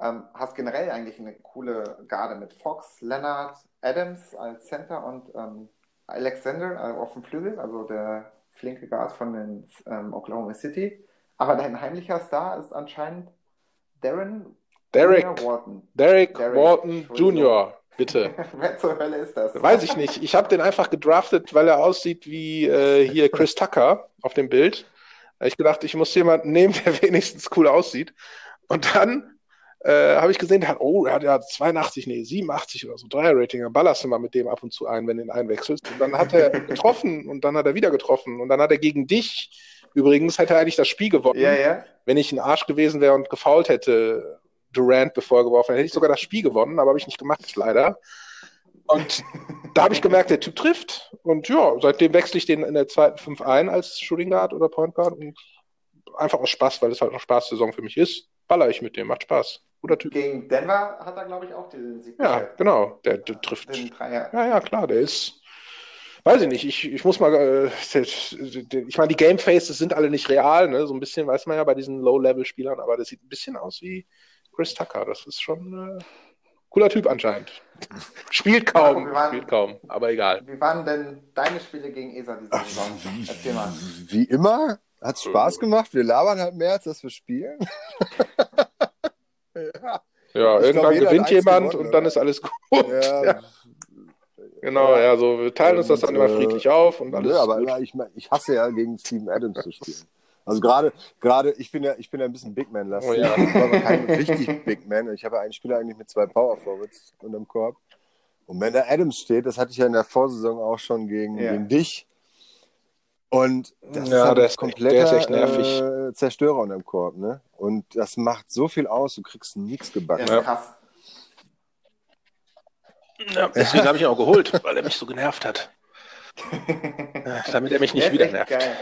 Ähm, hast generell eigentlich eine coole Garde mit Fox, Leonard, Adams als Center und ähm, Alexander also auf dem Flügel, also der flinke Guard von den ähm, Oklahoma City. Aber dein heimlicher Star ist anscheinend Darren Derek Walton. Derek, Derek Walton Jr., bitte. Wer zur Hölle ist das? Weiß ich nicht. Ich habe den einfach gedraftet, weil er aussieht wie äh, hier Chris Tucker auf dem Bild. Ich gedacht, ich muss jemanden nehmen, der wenigstens cool aussieht. Und dann äh, habe ich gesehen, der hat, oh, er hat ja 82, nee, 87 oder so, Dreier-Rating, dann ballerst du mal mit dem ab und zu ein, wenn du ihn einwechselst. Und dann hat er getroffen und dann hat er wieder getroffen und dann hat er gegen dich, übrigens, hätte er eigentlich das Spiel gewonnen, ja, ja. wenn ich ein Arsch gewesen wäre und gefault hätte Durant bevor geworfen hat. Hätte ich sogar das Spiel gewonnen, aber habe ich nicht gemacht, leider. Und da habe ich gemerkt, der Typ trifft. Und ja, seitdem wechsle ich den in der zweiten 5 ein als Shooting Guard oder Point Guard. Und einfach aus Spaß, weil es halt noch Spaßsaison für mich ist, baller ich mit dem. Macht Spaß. Guter Typ. Gegen Denver hat er, glaube ich, auch den Sieg Ja, beschert. genau. Der, der trifft. Ja, ja, klar, der ist. Weiß ich nicht, ich, ich muss mal, äh, ich meine, die Game Faces sind alle nicht real, ne? So ein bisschen weiß man ja bei diesen Low-Level-Spielern, aber das sieht ein bisschen aus wie Chris Tucker. Das ist schon äh, cooler Typ anscheinend. Spielt kaum, wir waren- spielt kaum, aber egal. Wie waren denn deine Spiele gegen ESA diese Saison? Erzähl mal. Wie immer, hat Spaß gemacht. Wir labern halt mehr, als dass wir spielen. ja, Ja, irgendwann glaub, gewinnt jemand gewonnen, und dann oder? ist alles gut. ja, Ja, genau, ja, so wir teilen uns das dann Und, immer äh, friedlich auf und alles Nö, aber gut. immer, ich, ich hasse ja gegen Steven Adams zu spielen. Also gerade, gerade, ich bin ja, ich bin ja ein bisschen Big Man lastig. Oh ja. Ich bin aber kein richtig Big Man. Ich habe ja einen Spieler eigentlich mit zwei Power Forwards unterm Korb. Und wenn da Adams steht, das hatte ich ja in der Vorsaison auch schon gegen, Ja. gegen dich. Und das Ja, ist halt ein kompletter. Äh, Zerstörer unterm Korb, ne? Und das macht so viel aus, du kriegst nichts gebacken. Ja. krass. Ja, deswegen habe ich ihn auch geholt, weil er mich so genervt hat. Ja, Damit er mich nicht wieder nervt. geil.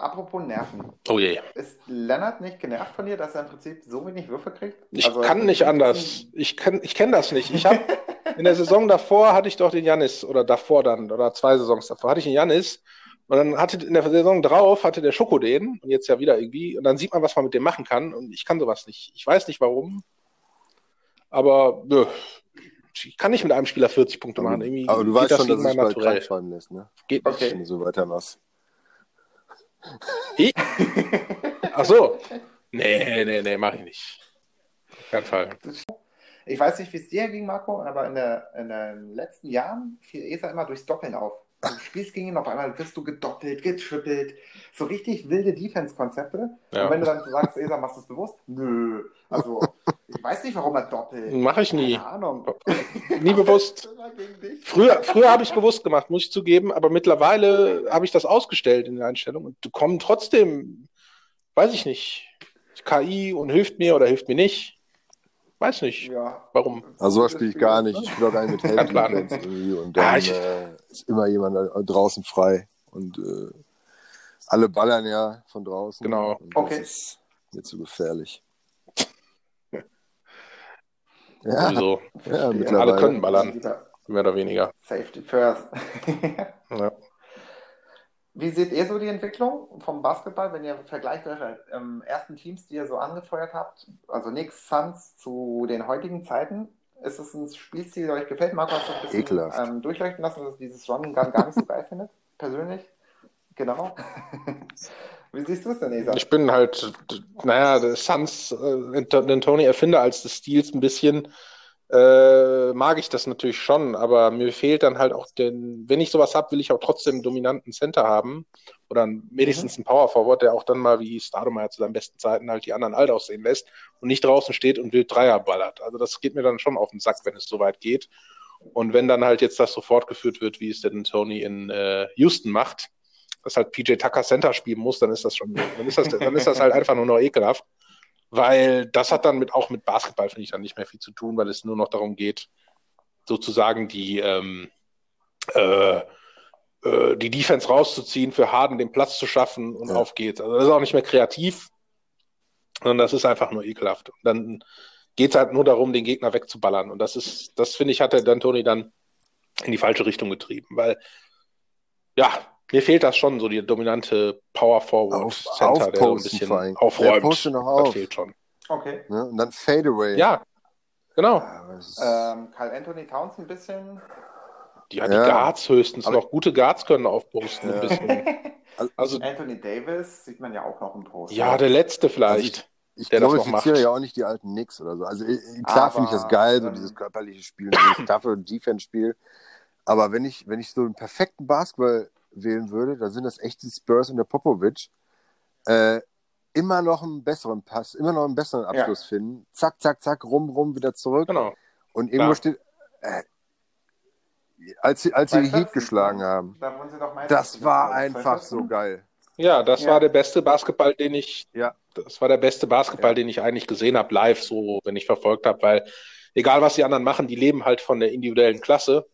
Apropos Nerven. Oh je. Ist Lennart nicht genervt von dir, dass er im Prinzip so wenig Würfe kriegt? Ich Also, kann nicht anders. Ich, kann, ich kenne das nicht. Ich habe in der Saison davor hatte ich doch den Janis oder davor dann oder zwei Saisons davor hatte ich den Janis und dann hatte in der Saison drauf hatte der Schoko den und jetzt ja wieder irgendwie und dann sieht man, was man mit dem machen kann und ich kann sowas nicht. Ich weiß nicht warum, aber nö, ich kann nicht mit einem Spieler 40 Punkte machen. Irgendwie Aber du weißt das schon, dass bald Naturell. krank lässt, ne? Geht nicht. Okay. Wenn du so weitermachst. Ach so. Nee, nee, nee, mach ich nicht. Auf keinen Fall. Ich weiß nicht, wie es dir ging, Marco, aber in, der, in den letzten Jahren fiel ESA immer durchs Doppeln auf. Du spielst gegen ihn, auf einmal wirst du gedoppelt, getrippelt. So richtig wilde Defense-Konzepte. Ja. Und wenn du dann sagst, ESA, machst du es bewusst? Nö. Also, ich weiß nicht, warum er doppelt. Mach ich nie. Keine Ahnung. Nie bewusst. Früher, früher habe ich es bewusst gemacht, muss ich zugeben, aber mittlerweile habe ich das ausgestellt in der Einstellung und du kommst trotzdem, weiß ich nicht, KI und hilft mir oder hilft mir nicht. Weiß nicht, Ja. warum. Also sowas spiele ich gar nicht. Ich spiele auch gar nicht mit irgendwie und Ja, dann ich- äh, ist immer jemand da draußen frei und äh, alle ballern ja von draußen. Genau. Und Okay. Das ist mir zu gefährlich. Ja, Sowieso. ja Alle mittlerweile. können ballern, mehr oder weniger. Safety first. Ja. Wie seht ihr so die Entwicklung vom Basketball, wenn ihr vergleicht eure ähm, ersten Teams, die ihr so angefeuert habt, also Knicks, Suns zu den heutigen Zeiten? Ist es ein Spielstil, der euch gefällt? Marco hat so ein bisschen Ekelhaft. ähm, durchleuchten lassen, dass ihr dieses Run Gun gar nicht so geil findet, persönlich. Genau. Wie siehst du es denn, Esa? Ich bin halt, naja, der äh, den Tony Erfinder als des Stils ein bisschen, äh, mag ich das natürlich schon, aber mir fehlt dann halt auch den, wenn ich sowas habe, will ich auch trotzdem einen dominanten Center haben oder wenigstens einen Power Forward, der auch dann mal wie Stademeyer zu seinen besten Zeiten halt die anderen alt aussehen lässt und nicht draußen steht und wild Dreier ballert. Also das geht mir dann schon auf den Sack, wenn es so weit geht. Und wenn dann halt jetzt das so fortgeführt wird, wie es denn Tony in äh, Houston macht, dass halt PJ Tucker Center spielen muss, dann ist das schon, dann ist das, dann ist das halt einfach nur noch ekelhaft. Weil das hat dann mit, auch mit Basketball, finde ich, dann nicht mehr viel zu tun, weil es nur noch darum geht, sozusagen die, ähm, äh, äh, die Defense rauszuziehen, für Harden den Platz zu schaffen und Ja. auf geht's. Also das ist auch nicht mehr kreativ, sondern das ist einfach nur ekelhaft. Und dann geht's halt nur darum, den Gegner wegzuballern. Und das ist, das finde ich, hat der D'Antoni dann in die falsche Richtung getrieben, weil ja, mir fehlt das schon, so die dominante Power Forward Auf- Center, der so ein bisschen. Der aufräumt. postet noch Das auf. fehlt schon. Okay. Ne? Und dann Fadeaway. Ja, genau. Ja, das ist- Ähm, Carl Anthony Towns ein bisschen. Die hat Ja. die Guards höchstens Aber- noch. Gute Guards können aufposten Ja. ein bisschen. Also, Anthony Davis sieht man ja auch noch im Post. ja, der letzte vielleicht. ich der das noch glorifiziere ja auch nicht die alten Knicks oder so. Also äh, klar finde ich das geil, so ähm, dieses körperliche Spiel, dieses taffe Defense-Spiel. Aber wenn ich, wenn ich so einen perfekten Basketball wählen würde, da sind das echt die Spurs und der Popovic. Äh, immer noch einen besseren Pass, immer noch einen besseren Abschluss finden. Zack, zack, zack, rum, rum, wieder zurück. Genau. Und irgendwo Klar. steht, äh, als sie, als sie die? Heat geschlagen haben, Da wurden sie doch Meister. das war Das einfach 2014. so geil. Ja, das Ja. war der beste Basketball, den ich Ja. das war der beste Basketball, ja. den ich eigentlich gesehen habe, live, so, wenn ich verfolgt habe, weil egal was die anderen machen, die leben halt von der individuellen Klasse.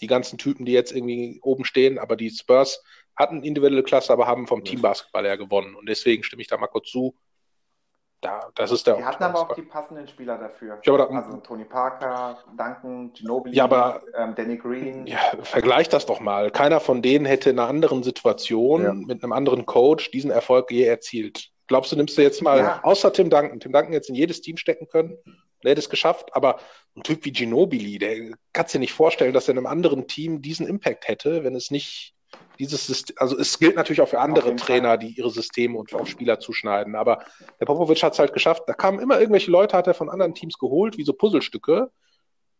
Die ganzen Typen, die jetzt irgendwie oben stehen, aber die Spurs hatten individuelle Klasse, aber haben vom Team Basketball her gewonnen. Und deswegen stimme ich da mal kurz zu. Da, das ist der Die hatten aber auch die passenden Spieler dafür. Ja, da, also Tony Parker, Duncan, Ginobili, ja, aber, ähm, Danny Green. Ja, vergleich das doch mal. Keiner von denen hätte in einer anderen Situation ja. mit einem anderen Coach diesen Erfolg je erzielt. Glaubst du, nimmst du jetzt mal, ja. außer Tim Duncan, Tim Duncan jetzt in jedes Team stecken können? Der hätte es geschafft, aber ein Typ wie Ginobili, der kannst dir nicht vorstellen, dass er in einem anderen Team diesen Impact hätte, wenn es nicht dieses System, also es gilt natürlich auch für andere Trainer, Fall. die ihre Systeme und auf Spieler zuschneiden, aber der Popovic hat es halt geschafft, da kamen immer irgendwelche Leute, hat er von anderen Teams geholt, wie so Puzzlestücke,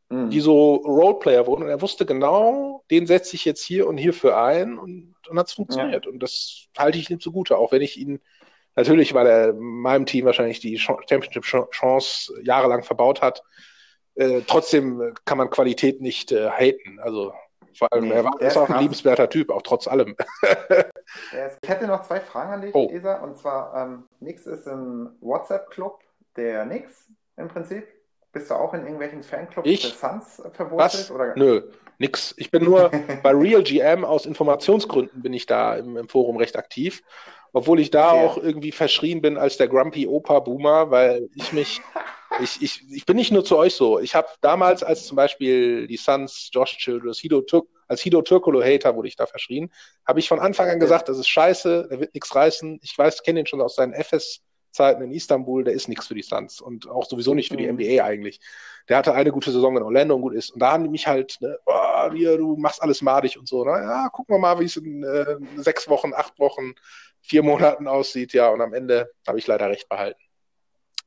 mhm. die so Roleplayer wurden und er wusste genau, den setze ich jetzt hier und hierfür ein und dann hat es funktioniert ja. und das halte ich ihm zugute, auch wenn ich ihn natürlich, weil er meinem Team wahrscheinlich die Championship-Chance jahrelang verbaut hat, äh, trotzdem kann man Qualität nicht äh, haten, also vor allem, nee, er war, ist auch ein liebenswerter Typ, auch trotz allem. ich hätte noch zwei Fragen an dich, oh. Esa. Und zwar, ähm, Nix ist im WhatsApp-Club der Nix im Prinzip. Bist du auch in irgendwelchen Fanclubs ich? der Suns verwurzelt? Oder? Nö, nix. Ich bin nur bei Real GM aus Informationsgründen bin ich da im, im Forum recht aktiv. Obwohl ich da ja. auch irgendwie verschrien bin als der Grumpy Opa Boomer, weil ich mich ich, ich, ich bin nicht nur zu euch so. Ich habe damals, als zum Beispiel die Suns, Josh Childress, Hido Tur als Hido Turkolo-Hater wurde ich da verschrien, habe ich von Anfang an gesagt, das ist scheiße, der wird nichts reißen. Ich weiß, kenne ihn schon aus seinen FS-Zeiten in Istanbul, der ist nichts für die Suns und auch sowieso nicht für die NBA mhm. eigentlich. Der hatte eine gute Saison in Orlando und gut ist. Und da haben die mich halt, ne, oh, hier, du machst alles madig und so. Na ja, gucken wir mal, wie es in äh, sechs Wochen, acht Wochen, vier Monaten aussieht. Ja, und am Ende habe ich leider recht behalten.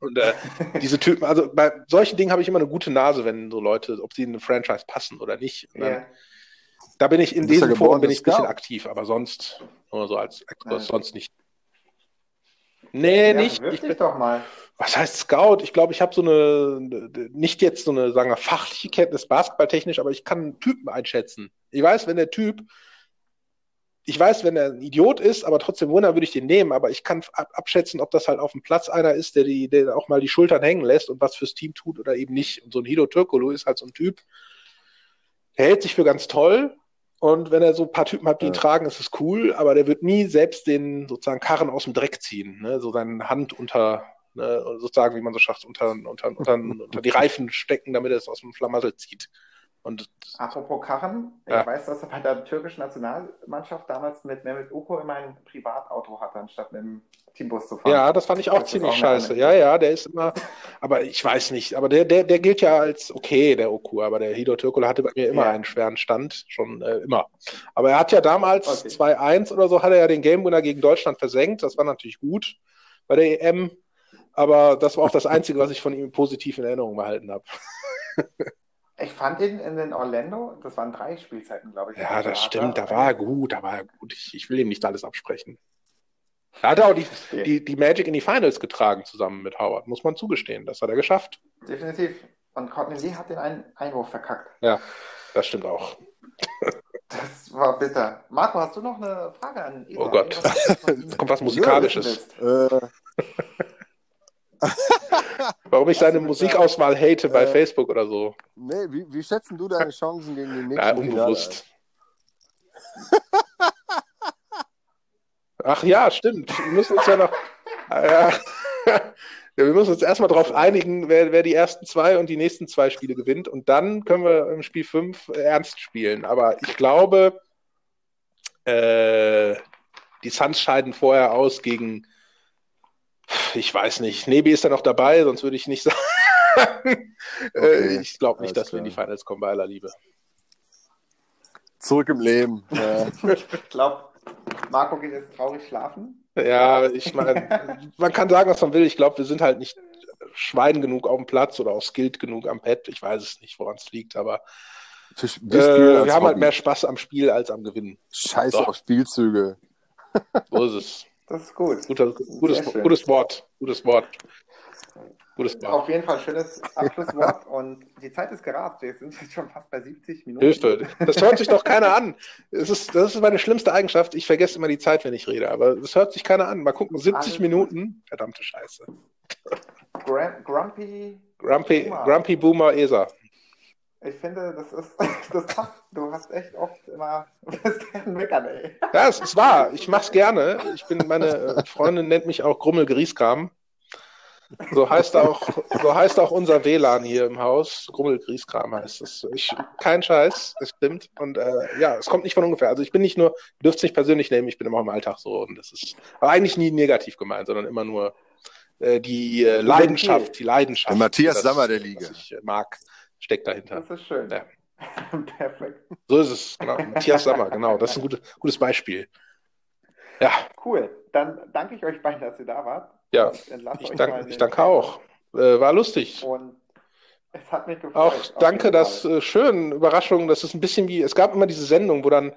Und äh, diese Typen, also bei solchen Dingen habe ich immer eine gute Nase, wenn so Leute, ob sie in eine Franchise passen oder nicht. Dann, yeah. Da bin ich in diesem Forum bin ich ein bisschen aktiv, aber sonst nur so als Exkurs, ja. sonst nicht. Nee, ja, nicht. Ich bin, doch mal. Was heißt Scout? Ich glaube, ich habe so eine, nicht jetzt so eine, sagen wir, fachliche Kenntnis, basketballtechnisch, aber ich kann einen Typen einschätzen. Ich weiß, wenn der Typ ich weiß, wenn er ein Idiot ist, aber trotzdem Wunder würde ich den nehmen, aber ich kann abschätzen, ob das halt auf dem Platz einer ist, der, die, der auch mal die Schultern hängen lässt und was fürs Team tut oder eben nicht. Und so ein Hido Türkolo ist halt so ein Typ, der hält sich für ganz toll und wenn er so ein paar Typen hat, die ihn tragen, ist es cool, aber der wird nie selbst den sozusagen Karren aus dem Dreck ziehen, ne? so seine Hand unter, ne? sozusagen, wie man so schafft, unter, unter, unter, unter die Reifen stecken, damit er es aus dem Flamassel zieht. Und Apropos Karren, ja. ich weiß, dass er bei der türkischen Nationalmannschaft damals mit Mehmet Uko immer ein Privatauto hatte, anstatt mit dem Teambus zu fahren. Ja, das fand ich auch das ziemlich auch scheiße. Ja, ja, der ist immer, aber ich weiß nicht, aber der, der, der gilt ja als okay, der Oku, aber der Hido Türkola hatte bei mir immer ja. einen schweren Stand, schon äh, immer. Aber er hat ja damals okay. 2-1 oder so, hat er ja den Game Winner gegen Deutschland versenkt, das war natürlich gut bei der EM, aber das war auch das Einzige, was ich von ihm positiv in Erinnerung behalten habe. Ich fand ihn in den Orlando, das waren drei Spielzeiten, glaube ich. Ja, das stimmt, da war er gut, da war er gut. Ich, ich will ihm nicht alles absprechen. Er hat auch die, die, die Magic in die Finals getragen zusammen mit Howard, muss man zugestehen. Das hat er geschafft. Definitiv. Und Courtney Lee hat den einen Einwurf verkackt. Ja, das stimmt auch. Das war bitter. Marco, hast du noch eine Frage an Eva? Oh Gott, kommt was Musikalisches. Äh. Warum ich seine Musikauswahl hate bei äh, Facebook oder so. Nee, wie, wie schätzen du deine Chancen gegen den nächsten? Ja, unbewusst. Ach ja, stimmt. Wir müssen uns ja noch. Ja, wir müssen uns erstmal darauf einigen, wer, wer die ersten zwei und die nächsten zwei Spiele gewinnt. Und dann können wir im Spiel 5 ernst spielen. Aber ich glaube, äh, die Suns scheiden vorher aus gegen ich weiß nicht. Nebi ist da noch dabei, sonst würde ich nicht sagen. Äh, okay, ich glaube nicht, dass klar. wir in die Finals kommen, bei aller Liebe. Zurück im Leben. Ja. ich glaube, Marco geht jetzt traurig schlafen. Ja, ich meine, man kann sagen, was man will. Ich glaube, wir sind halt nicht Schwein genug auf dem Platz oder auch skilled genug am Pad. Ich weiß es nicht, woran es liegt, aber äh, wir haben halt mehr Spaß am Spiel als am Gewinnen. Scheiße so. auf Spielzüge. So ist es. Das ist gut. Guter, gutes, gutes Wort. Gutes Wort. Gutes Wort. Auf jeden Fall schönes Abschlusswort und die Zeit ist gerast. Wir sind jetzt schon fast bei 70 Minuten. Hilfe. Das hört sich doch keiner an. Das ist, das ist meine schlimmste Eigenschaft. Ich vergesse immer die Zeit, wenn ich rede, aber das hört sich keiner an. Mal gucken, 70 Alles Minuten. Verdammte Scheiße. Grumpy. Grumpy Boomer. Grumpy Boomer ESA. Ich finde, das ist, das passt. Du hast echt oft immer, das gerne meckern, ey. Ja, es ist wahr. Ich mach's gerne. Ich bin, meine äh, Freundin nennt mich auch Grummel Grieskram. So heißt auch, so heißt auch unser WLAN hier im Haus. Grummel Grieskram heißt es. Ich, kein Scheiß, es stimmt. Und äh, ja, es kommt nicht von ungefähr. Also ich bin nicht nur, dürft es nicht persönlich nehmen, ich bin immer im Alltag so. Und das ist aber eigentlich nie negativ gemeint, sondern immer nur äh, die äh, Leidenschaft, die Leidenschaft. Der Matthias das, Sammer der Liga. Was ich äh, mag steckt dahinter. Das ist schön. Ja. Perfekt. So ist es, genau. Matthias Sammer, genau. Das ist ein gutes, gutes Beispiel. Ja. Cool. Dann danke ich euch beiden, dass ihr da wart. Ja, ich, dank, ich danke auch. Äh, war lustig. Und es hat mich gefreut. Auch danke, dass äh, schön, Überraschung, das ist ein bisschen wie, es gab immer diese Sendung, wo dann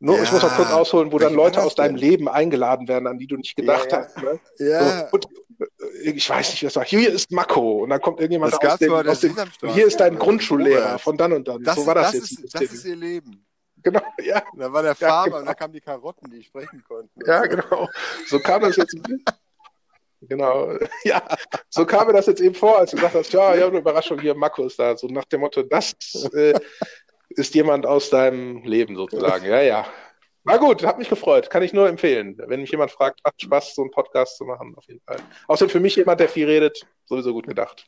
nur, ja. ich muss noch kurz ausholen, wo dann Leute aus deinem Leben eingeladen werden, an die du nicht gedacht ja, ja. hast. Ne? Ja. So, und, ich weiß nicht, was war. Hier ist Mako. Und dann kommt irgendjemand das aus, dem, aus dem Hier ist dein Grundschullehrer von dann und dann. Das, so war das, das, jetzt. Ist, das ist ihr Leben. Genau, ja. Und da war der Farmer genau. und da kamen die Karotten, die sprechen konnten. Ja, genau. So kam das jetzt. Genau, ja, so kam mir das jetzt eben vor, als du gesagt hast, ja, ja, eine Überraschung, hier, Mako ist da, so nach dem Motto, das äh, ist jemand aus deinem Leben sozusagen, ja, ja. War gut, hat mich gefreut. Kann ich nur empfehlen. Wenn mich jemand fragt, macht Spaß, so einen Podcast zu machen, auf jeden Fall. Außerdem für mich jemand, der viel redet, sowieso gut gedacht.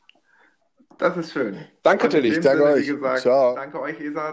Das ist schön. Danke, Tilly. Danke euch. Gesagt, Ciao. Danke euch, Isa.